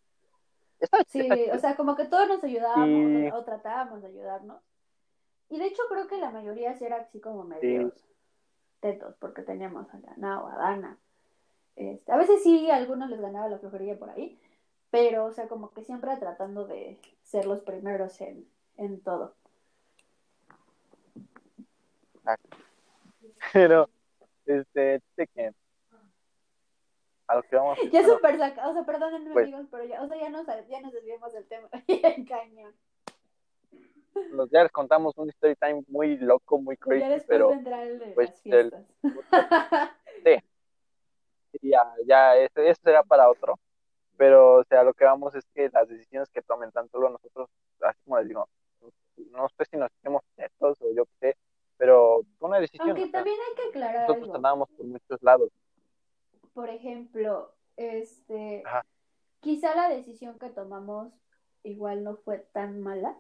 sí, o sea, como que todos nos ayudábamos o, tratábamos de ayudarnos. Y de hecho creo que la mayoría sí era así como medios tetos, porque teníamos a Dana o a Dana. Este, a veces sí, a algunos les ganaba la flojería por ahí, pero, o sea, como que siempre tratando de ser los primeros en, en todo. [laughs] Pero, este, que a lo que vamos Ya bueno, súper sacado, o sea, perdónenme pues, amigos, pero ya, o sea, ya nos, ya nos desviamos del tema, [laughs] cañón. Los, ya les contamos un story time muy loco, muy crazy, ya después pero vendrá el de pues, las fiestas. [laughs] El, sí. ya, ya, eso, eso será para otro pero o sea, lo que vamos es que las decisiones que tomen tanto nosotros, así como les digo, no sé si nos hacemos tetos o yo qué sé, pero una decisión. Aunque también hay que aclarar Nosotros algo. andábamos por muchos lados. Por ejemplo, este, Ajá. quizá la decisión que tomamos igual no fue tan mala.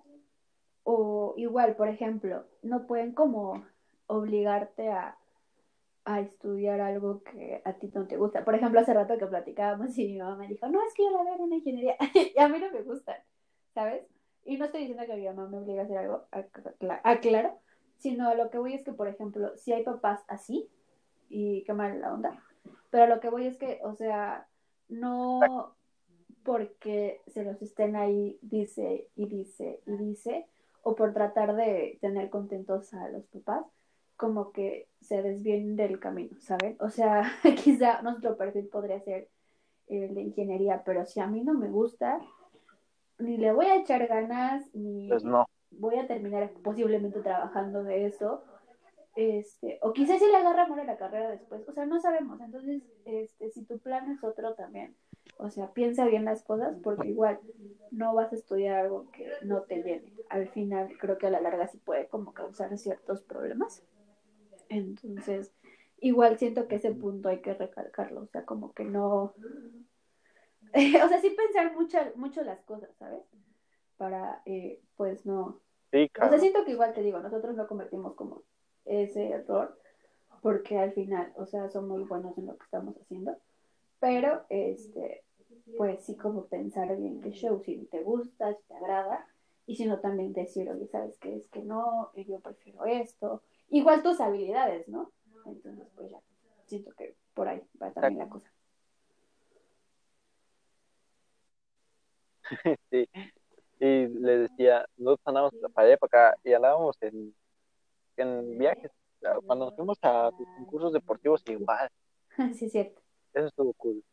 O igual, por ejemplo, no pueden como obligarte a, a estudiar algo que a ti no te gusta. Por ejemplo, hace rato que platicábamos y mi mamá me dijo, no, es que yo la veo en ingeniería [laughs] y a mí no me gustan, ¿sabes? Y no estoy diciendo que mi mamá me obliga a hacer algo, acla- aclaro, sino lo que voy es que, por ejemplo, si hay papás así, y qué mal la onda, pero lo que voy es que, o sea, no porque se los estén ahí, dice y dice y dice, o por tratar de tener contentos a los papás, como que se desvíen del camino, ¿saben? O sea, [laughs] quizá nuestro perfil podría ser el de ingeniería, pero si a mí no me gusta, ni le voy a echar ganas, ni Pues no. voy a terminar posiblemente trabajando de eso. Este, o quizás si le agarra amor a la carrera después, o sea, no sabemos. Entonces, este, si tu plan es otro también, o sea, piensa bien las cosas porque igual no vas a estudiar algo que no te llene. Al final, creo que a la larga sí puede como causar ciertos problemas. Entonces, igual siento que ese punto hay que recalcarlo, o sea, como que no, [laughs] o sea, sí pensar mucho, mucho las cosas, ¿sabes? Para, eh, pues no, Sí, o sea, siento que igual te digo, nosotros no cometimos como ese error, porque al final, o sea, somos buenos en lo que estamos haciendo, pero, este, pues sí como pensar bien qué show, si te gusta, si te agrada, y si no también decir, oye, ¿sabes qué? Es que no, yo prefiero esto, igual tus habilidades, ¿no? Entonces, pues ya, siento que por ahí va también la cosa. [laughs] Sí. Y le decía, nosotros andamos para allá para acá y andábamos en, en viajes. Cuando nos fuimos a concursos deportivos, igual. [laughs] sí, es cierto. Eso estuvo cool.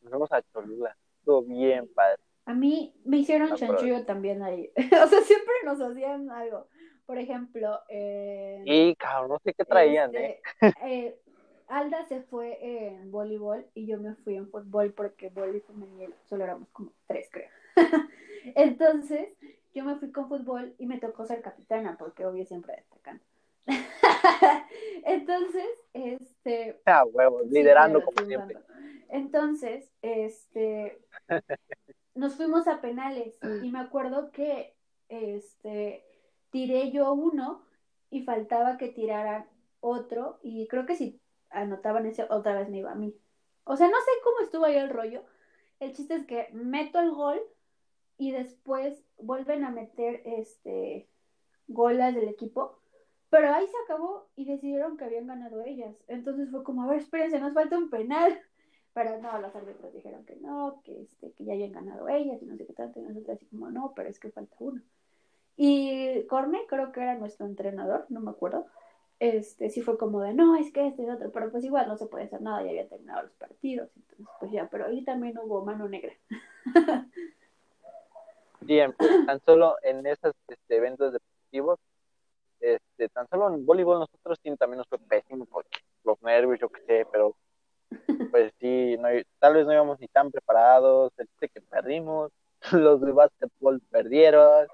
Nos fuimos a Cholula. Estuvo bien padre. A mí me hicieron chanchullo también ahí. [laughs] o sea, siempre nos hacían algo. Por ejemplo, eh, Y cabrón, no sé qué traían, ¿eh? este, eh, Alda se fue en voleibol y yo me fui en fútbol porque voleibol femenil solo éramos como tres, creo. [laughs] Entonces, yo me fui con fútbol y me tocó ser capitana porque obvio siempre destacando. [laughs] Entonces, este, Ah, huevos, liderando como siempre. Entonces, este, [laughs] nos fuimos a penales y me acuerdo que, este, tiré yo uno y faltaba que tiraran otro y creo que si anotaban ese otra vez me iba a mí. O sea, no sé cómo estuvo ahí el rollo. El chiste es que meto el gol y después vuelven a meter este golas del equipo, pero ahí se acabó y decidieron que habían ganado ellas. Entonces fue como, a ver, espérense, nos falta un penal. [laughs] Pero no, los árbitros dijeron que no, que este, que ya habían ganado ellas y no sé qué tanto, y nosotros así como, no, pero es que falta uno. Y Corne, creo que era nuestro entrenador, no me acuerdo, este sí fue como de, no, es que este es otro, pero pues igual no se puede hacer nada, ya había terminado los partidos, entonces pues ya, pero ahí también hubo mano negra. [laughs] Bien, tan solo en esos este, eventos deportivos, este, tan solo en voleibol nosotros sí también nos fue pésimo porque los nervios, yo qué sé, pero pues sí, no, tal vez no íbamos ni tan preparados, el que perdimos, [laughs] los de básquetbol perdieron,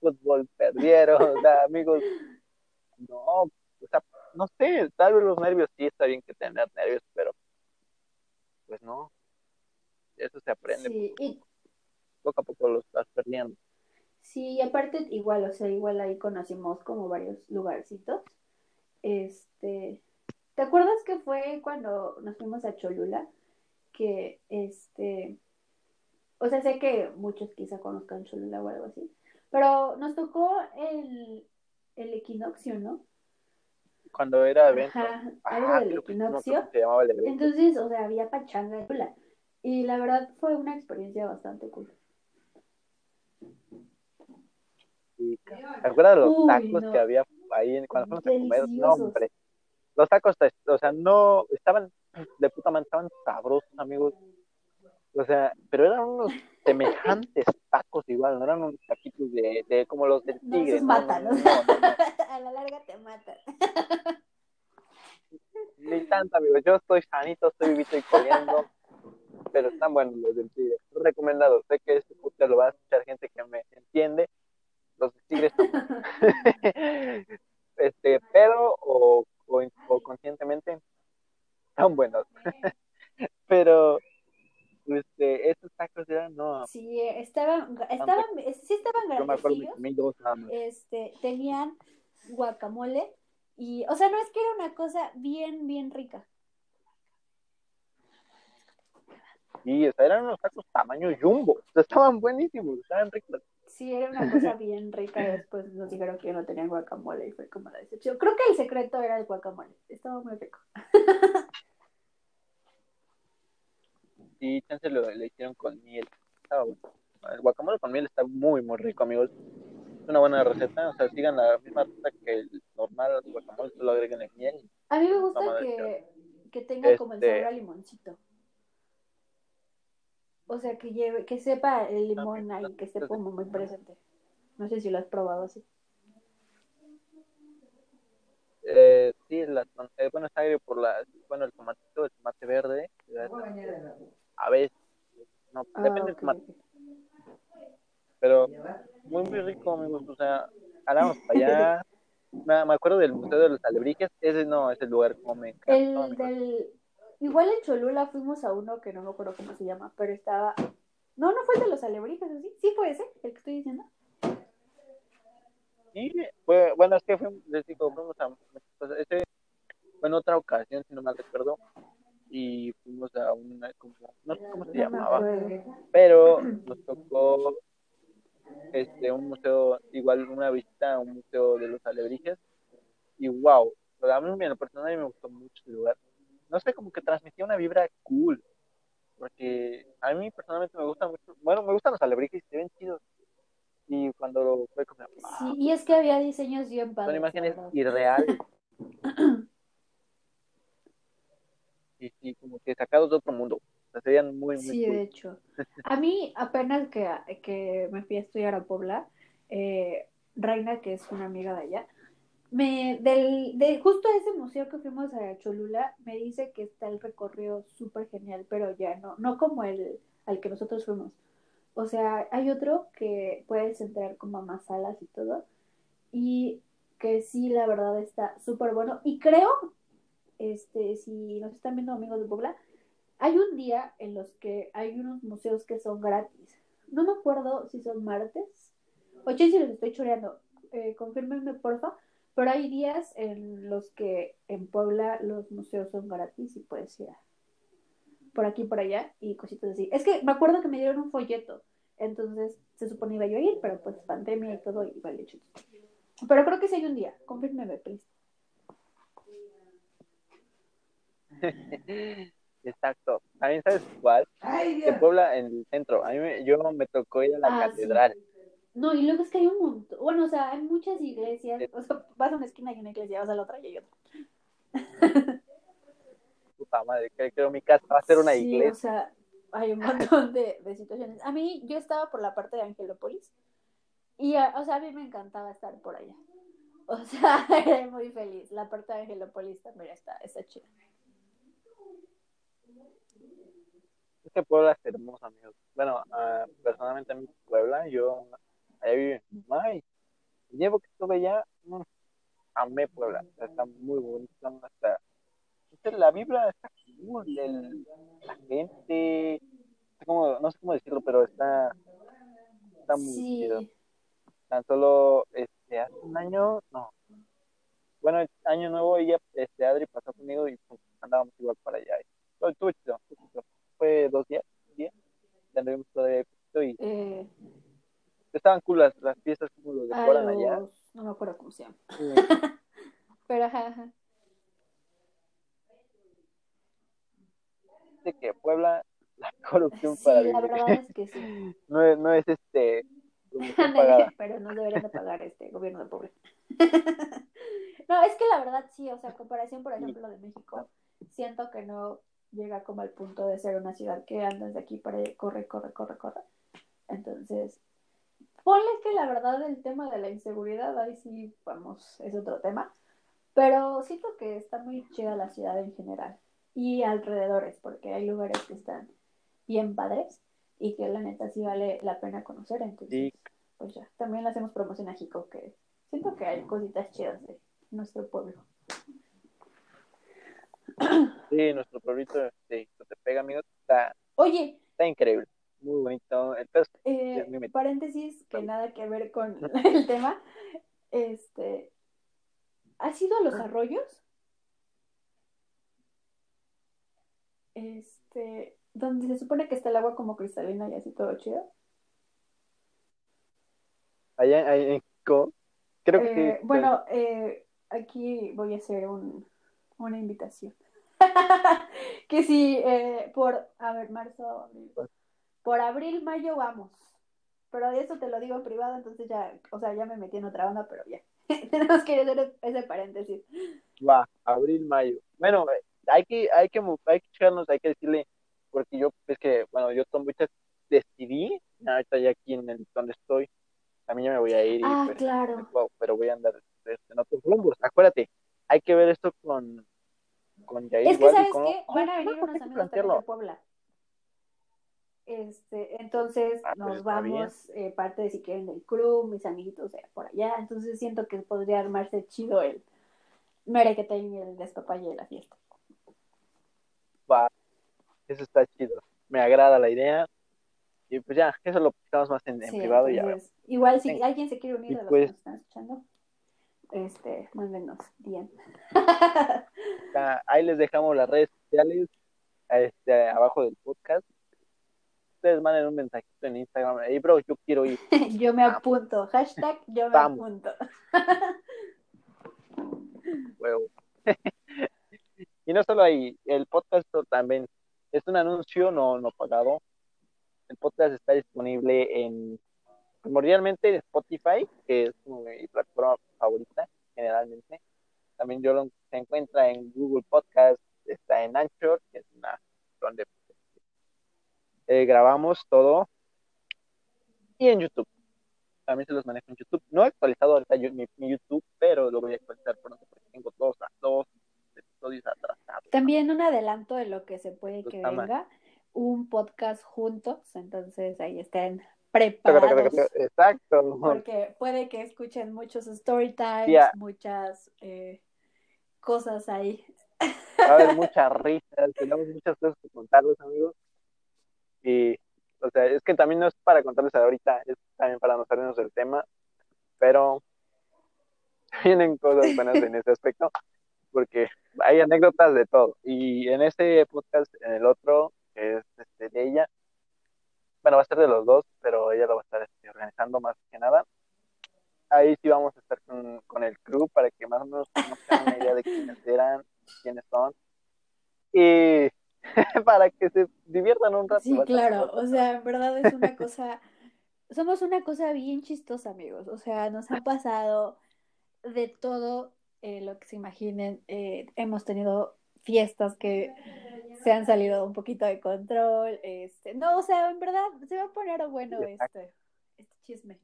fútbol perdieron, o sea, amigos, no, o sea, no sé, tal vez los nervios sí está bien que tener nervios, pero pues no, eso se aprende, Sí, y poco a poco los estás perdiendo. Sí, y aparte igual, o sea, igual ahí conocimos como varios lugarcitos. Este, ¿te acuerdas que fue cuando nos fuimos a Cholula? Que este, o sea, sé que muchos quizá conozcan Cholula o algo así, pero nos tocó el, el equinoccio, ¿no? Cuando era evento. Ajá, algo Ah, del me acuerdo equinoccio. se llamaba el evento. Entonces, o sea, había pachanga. Y la verdad fue una experiencia bastante cool. ¿Te acuerdas de los Uy, tacos no. que había ahí en- cuando fuimos a comer? No, hombre. Los tacos, o sea, no, estaban de puta madre, estaban sabrosos, amigos. O sea, pero eran unos semejantes tacos igual, no eran unos taquitos de, de como los del tigre. No, matan, no, [laughs] a la larga te matan. Ni tanto, amigo. Yo estoy sanito, estoy vivito y coleando, pero están buenos los del tigre. Recomendado. Sé que este podcast lo va a escuchar gente que me entiende. Los tigres [laughs] este, pero o, o, o conscientemente, están buenos. [laughs] pero estos tacos eran, no. Sí, estaban, estaban, eh, sí estaban grandecillos. Yo me este, tenían guacamole y, o sea, no es que era una cosa bien, bien rica. Sí, o eran unos tacos tamaño jumbo, estaban buenísimos, estaban ricos. Sí, era una cosa bien rica. Después nos dijeron que no tenían guacamole y fue como la decepción. Creo que el secreto era el guacamole. Estaba muy rico. [laughs] Y chance lo, le hicieron con miel, estaba bueno. El guacamole con miel está muy, muy rico, amigos. Es una buena receta, o sea, sigan la misma receta que el normal guacamole, solo agreguen el miel. A mí me gusta que, que tenga como el sabor a este limoncito. O sea, que lleve, que sepa el limón ahí, que esté como muy presente. No sé si lo has probado así. Eh, sí, la, eh, bueno, está agrio por la, bueno, el tomatito, el tomate verde. A veces, no, ah, depende del tomate. Pero muy, muy rico, amigos. O sea, hablamos para allá. [laughs] me, me, acuerdo del Museo de los Alebrijes. Ese no es el lugar como me encanta. El del Igual en Cholula fuimos a uno que no me acuerdo cómo se llama, pero estaba. No, no fue el de los alebrijes, ¿sí? Sí fue ese, el que estoy diciendo. Sí, fue, bueno, es que fuimos, les digo, fuimos a, pues, ese, fue en otra ocasión, si no mal recuerdo, y fuimos a una, como, no sé cómo se llamaba, pero nos tocó este un museo, igual una visita a un museo de los alebrijes, y wow, a mí en lo personal me gustó mucho el lugar, no sé, como que transmitía una vibra cool. Porque a mí personalmente me gusta mucho, bueno, me gustan los alebrijes, se ven chidos. Y cuando lo fue como... Sí, y es que había diseños bien padres. Son imágenes irreales. [clears throat] [clears throat] y, y como que sacados de otro mundo. O sea, serían muy, muy Sí, de hecho. A mí, apenas que, que me fui a estudiar a Puebla, eh, Reina, que es una amiga de allá, me, del, de justo ese museo que fuimos a Cholula, me dice que está el recorrido súper genial, pero ya no, no como el al que nosotros fuimos. O sea, hay otro que puedes entrar como a más salas y todo, y que sí, la verdad está súper bueno. Y creo, este, si nos están viendo amigos de Puebla, hay un día en los que hay unos museos que son gratis. No me acuerdo si son martes, o si les estoy choreando. Eh, porfa pero hay días en los que en Puebla los museos son gratis y puedes ir por aquí por allá y cositas así. Es que me acuerdo que me dieron un folleto, entonces se suponía iba yo a ir, pero pues pandemia y todo y vale hecho. Pero creo que sí hay un día, confírmeme, please. [laughs] Exacto. Mí, ¿sabes cuál? En Puebla, en el centro. A mí me, yo me tocó ir a la ah, catedral. No, y luego es que hay un montón, bueno, o sea, hay muchas iglesias, o sea, vas a una esquina y hay una iglesia, vas a la otra y hay otra. [laughs] Puta madre, creo que mi casa va a ser una sí, iglesia. o sea, hay un montón de, de, situaciones. A mí, yo estaba por la parte de Angelópolis y, o sea, a mí me encantaba estar por allá. O sea, [laughs] era muy feliz. La parte de Angelópolis también está, está chida. Este pueblo es hermoso, amigos. Bueno, uh, personalmente en mi Puebla, yo allá vive mi mamá y el tiempo que estuve allá, mm, amé Puebla, está muy bonito, hasta la vibra está cool, el, la gente, como, no sé cómo decirlo, pero está, está muy sí. chido. Tan solo este, hace un año, no, bueno, el año nuevo ella, este, Adri pasó conmigo y pues, andábamos igual para allá. Y, chido, fue dos días, un día, tendremos todavía y eh, estaban cool las, las piezas como lo decoran los... allá. No me acuerdo cómo se llama. Sí. [laughs] Pero ajá, ajá. De que Puebla, la [laughs] corrupción sí, para la verdad es que sí. [laughs] No es, no es este. Pero no deberían de pagar este gobierno de pobre. no, es que la verdad sí, o sea, comparación, por ejemplo, de México, siento que no llega como al punto de ser una ciudad que andas de aquí para corre, corre, corre, corre. Entonces, Ponle que la verdad el tema de la inseguridad, ahí sí, vamos, es otro tema. Pero siento que está muy chida la ciudad en general. Y alrededores, porque hay lugares que están bien padres y que la neta sí vale la pena conocer. Entonces, pues ya, también le hacemos promoción a Jico, que siento que hay cositas chidas de nuestro pueblo. [clears throat] Sí, nuestro pueblito, sí, te pega, amigo, está, Oye, está increíble. muy bonito. Entonces, eh, paréntesis, que nada que ver con [laughs] el tema. Este, ¿has ido a los arroyos? Este, donde se supone que está el agua como cristalina y así todo chido. Allá, en creo que eh, Bueno, eh, aquí voy a hacer un, una invitación. [laughs] que si eh, por, a ver, marzo, abril, por abril, mayo vamos. Pero eso te lo digo en privado, entonces ya, o sea, ya me metí en otra onda, pero ya. [laughs] Tenemos que hacer ese paréntesis. Va, abril, mayo. Bueno, hay que, hay que, hay que echarnos, hay que decirle, porque yo, es que, bueno, yo ahorita decidí, ahorita ya aquí en el donde estoy, también ya me voy a ir. Ah, pues, claro. Pero voy a andar en otros rumbos. Acuérdate, hay que ver esto con, con Jair. Es que, ¿sabes qué? Van a venir unos amigos de Puebla. Este, entonces ah, pues, nos vamos, eh, parte de si quieren del club, mis amiguitos de por allá. Entonces siento que podría armarse chido el merequeteño y el despapalle de la fiesta. Va, eso está chido. Me agrada la idea. Y pues ya, eso lo platicamos más en, privado y ya. Igual si alguien se quiere unir a los que pues nos están escuchando, este, mándenos bien. [laughs] ahí les dejamos las redes sociales este, abajo del podcast ustedes manden un mensajito en Instagram, hey bro, yo quiero ir. [laughs] yo me apunto, hashtag yo me apunto. [laughs] y no solo ahí, el podcast también es un anuncio no, no pagado. El podcast está disponible en primordialmente en Spotify, que es mi plataforma favorita generalmente. También yo lo, se encuentra en Google Podcast, está en Anchor, que es una donde eh, grabamos todo. Y en YouTube. También se los manejo en YouTube. No he actualizado ahorita mi, YouTube, pero lo voy a actualizar pronto porque tengo todos dos episodios atrasados. También un adelanto de lo que se puede que venga. Un podcast juntos, entonces ahí estén preparados. Exacto. Porque puede que escuchen muchos story muchas eh, cosas ahí. Va a haber [laughs] muchas risas, tenemos muchas cosas que contarles, amigos. Y, o sea, es que también no es para contarles ahorita, es también para no salirnos del tema, pero [laughs] vienen cosas buenas en ese aspecto, porque hay anécdotas de todo. Y en este podcast, en el otro, que es este, de ella, bueno, va a ser de los dos, pero ella lo va a estar este, organizando más que nada. Ahí sí vamos a estar con, con el crew para que más o menos tengan una idea de quiénes eran, quiénes son. Y [laughs] para que se diviertan un rato. Sí, claro, o sea, en verdad es una [laughs] cosa, somos una cosa bien chistosa, amigos, o sea, nos ha pasado de todo eh, lo que se imaginen, eh, hemos tenido fiestas que se han salido un poquito de control, este, no, o sea, en verdad se va a poner bueno este, este chisme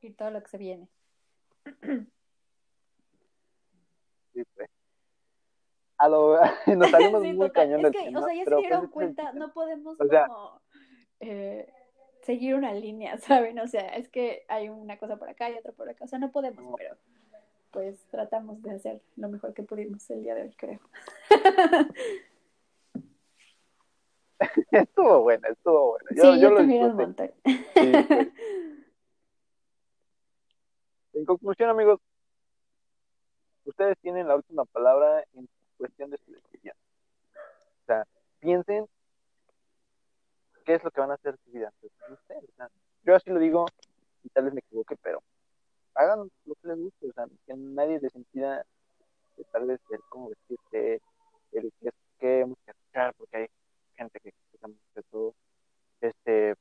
y todo lo que se viene. Sí, pues. [laughs] nos salimos muy cañón es que, O sea, ya se dieron pues, cuenta, [laughs] no podemos como eh, seguir una línea, [laughs] ¿saben? O sea, es que hay una cosa por acá y otra por acá, o sea, no podemos, pero pues tratamos de hacer lo mejor que pudimos el día de hoy, creo. [laughs] estuvo bueno, estuvo bueno. Yo, sí, yo, lo pues. [laughs] En conclusión, amigos, ustedes tienen la última palabra en cuestión de su decisión. O sea, piensen qué es lo que van a hacer su vida. Yo así lo digo y tal vez me equivoque, pero hagan lo que les guste, o sea, que nadie les impida que tal vez el cómo vestirse, el qué, qué música escuchar, porque hay gente que escucha de todo. Este,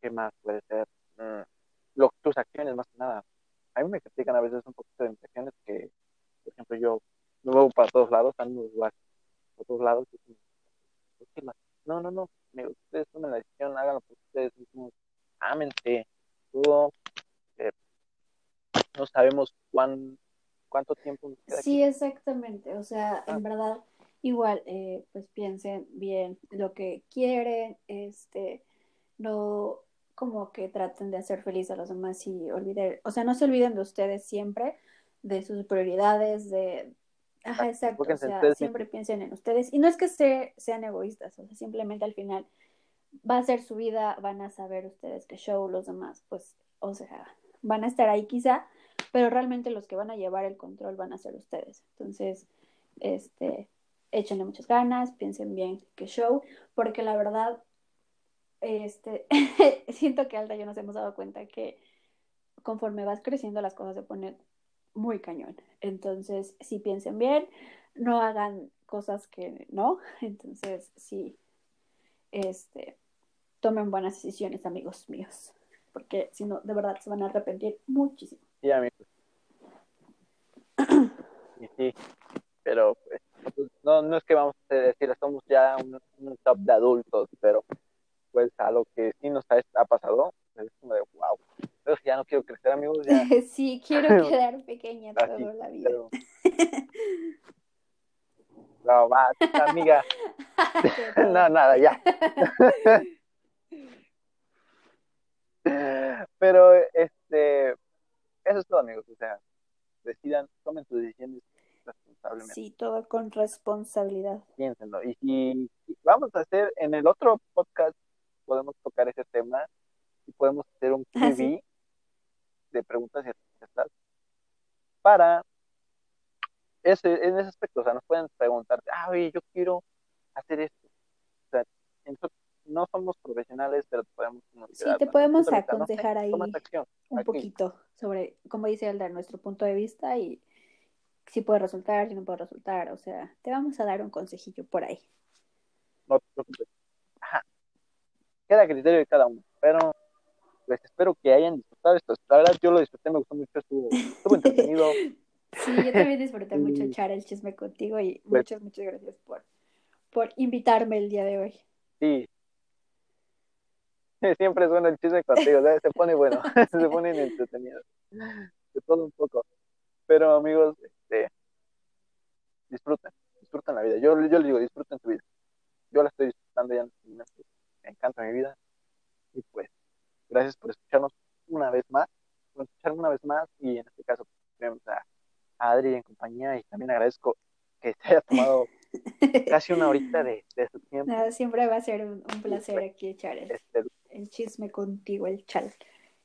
¿qué más puede ser? Mm, lo, tus acciones, más que nada. A mí me critican a veces un poquito de mis acciones que, por ejemplo, yo me muevo para todos lados, están los para todos lados. No, no, no, ustedes tomen la decisión, háganlo por ustedes mismos, ámense, todo. No sabemos cuán, cuánto tiempo nos queda. Sí, exactamente, o sea, en ah. verdad, igual, eh, pues piensen bien lo que quieren, este, no como que traten de hacer feliz a los demás y olviden, o sea, no se olviden de ustedes siempre, de sus prioridades, de, Ajá, exacto. O sea, siempre piensen en ustedes. Y no es que se, sean egoístas, o sea, simplemente al final va a ser su vida, van a saber ustedes qué show, los demás, pues, o sea, van a estar ahí quizá, pero realmente los que van a llevar el control van a ser ustedes. Entonces, este, échenle muchas ganas, piensen bien qué show, porque la verdad, este, [laughs] siento que Alda y yo nos hemos dado cuenta que conforme vas creciendo las cosas se ponen muy cañón. Entonces, si piensen bien, no hagan cosas que no. Entonces, sí, este, tomen buenas decisiones, amigos míos, porque si no, de verdad se van a arrepentir muchísimo. Sí, amigos. [coughs] y sí, pero pues, no, no es que vamos a decir, somos ya un, un top de adultos, pero pues a lo que sí nos ha, ha pasado, es como de wow. Pero ya no quiero crecer, amigos. Ya. [laughs] sí, quiero [laughs] quedar pequeña toda la vida. Pero... [laughs] No, más, amiga. no, nada, ya. Pero, este, eso es todo, amigos. O sea, decidan, tomen sus decisiones responsablemente. Sí, todo con responsabilidad. Piénsenlo. Y si vamos a hacer en el otro podcast, podemos tocar ese tema y podemos hacer un TV ah, de preguntas y respuestas para ese, en ese aspecto. O sea, nos pueden preguntar, ah, oye, yo quiero hacer esto. O sea, no somos profesionales, pero podemos Sí, te podemos aconsejar ahí un poquito sobre, como dice Alda, nuestro punto de vista y si puede resultar, si no puede resultar. O sea, te vamos a dar un consejillo por ahí. No te preocupes. Ajá. Queda a criterio de cada uno, pero pues espero que hayan disfrutado esto. La verdad, yo lo disfruté, me gustó mucho, estuvo, estuvo entretenido. [laughs] sí, yo también disfruté mucho echar el chisme contigo y pues muchas, muchas gracias por, por invitarme el día de hoy. Sí, [laughs] Siempre es bueno el chisme contigo, se pone bueno, [laughs] se pone entretenido. De todo un poco. Pero amigos, este, disfruten, disfruten la vida. Yo, yo les digo, disfruten su vida. Yo la estoy disfrutando ya, me encanta mi vida. Y pues, gracias por escucharnos una vez más, por escucharme una vez más. Y en este caso, tenemos a Adri en compañía y también agradezco que se haya tomado [laughs] casi una horita de, de su tiempo. siempre va a ser un, placer pues, aquí echar el, este, el, chisme contigo, el chal.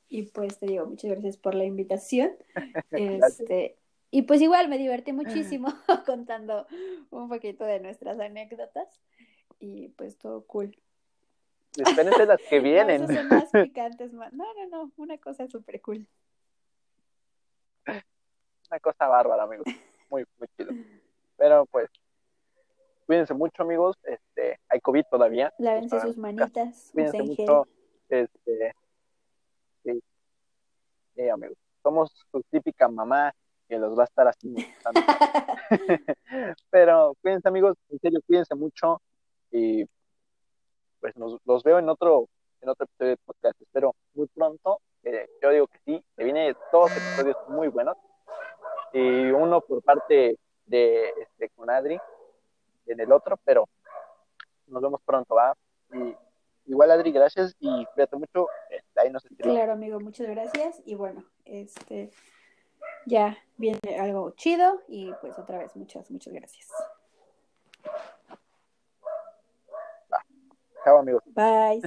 Y pues te digo, muchas gracias por la invitación. [laughs] este, y pues igual me divertí muchísimo [laughs] contando un poquito de nuestras anécdotas. Y pues todo cool. Espérense las que [laughs] vienen. no, son más picantes, más. No, no, no, una cosa súper cool. Una cosa bárbara, amigos. Muy, muy chido. Pero pues, Cuídense mucho, amigos. Este, hay COVID todavía. Lávense sus manitas. Cuídense mucho. Este, sí. sí, amigos. Somos su típica mamá que los va a estar haciendo. [laughs] Pero cuídense, amigos. En serio, cuídense mucho. Y pues nos, los veo en otro, en otro episodio de podcast. Espero muy pronto. yo digo que sí. Se viene dos episodios muy buenos. Y uno por parte de este, con Adri en el otro, pero nos vemos pronto, ¿va? Y igual Adri, gracias y cuídate mucho, este, ahí nos Claro, amigo, muchas gracias y bueno, este ya viene algo chido y pues otra vez muchas, muchas gracias. Chao, amigos. Bye.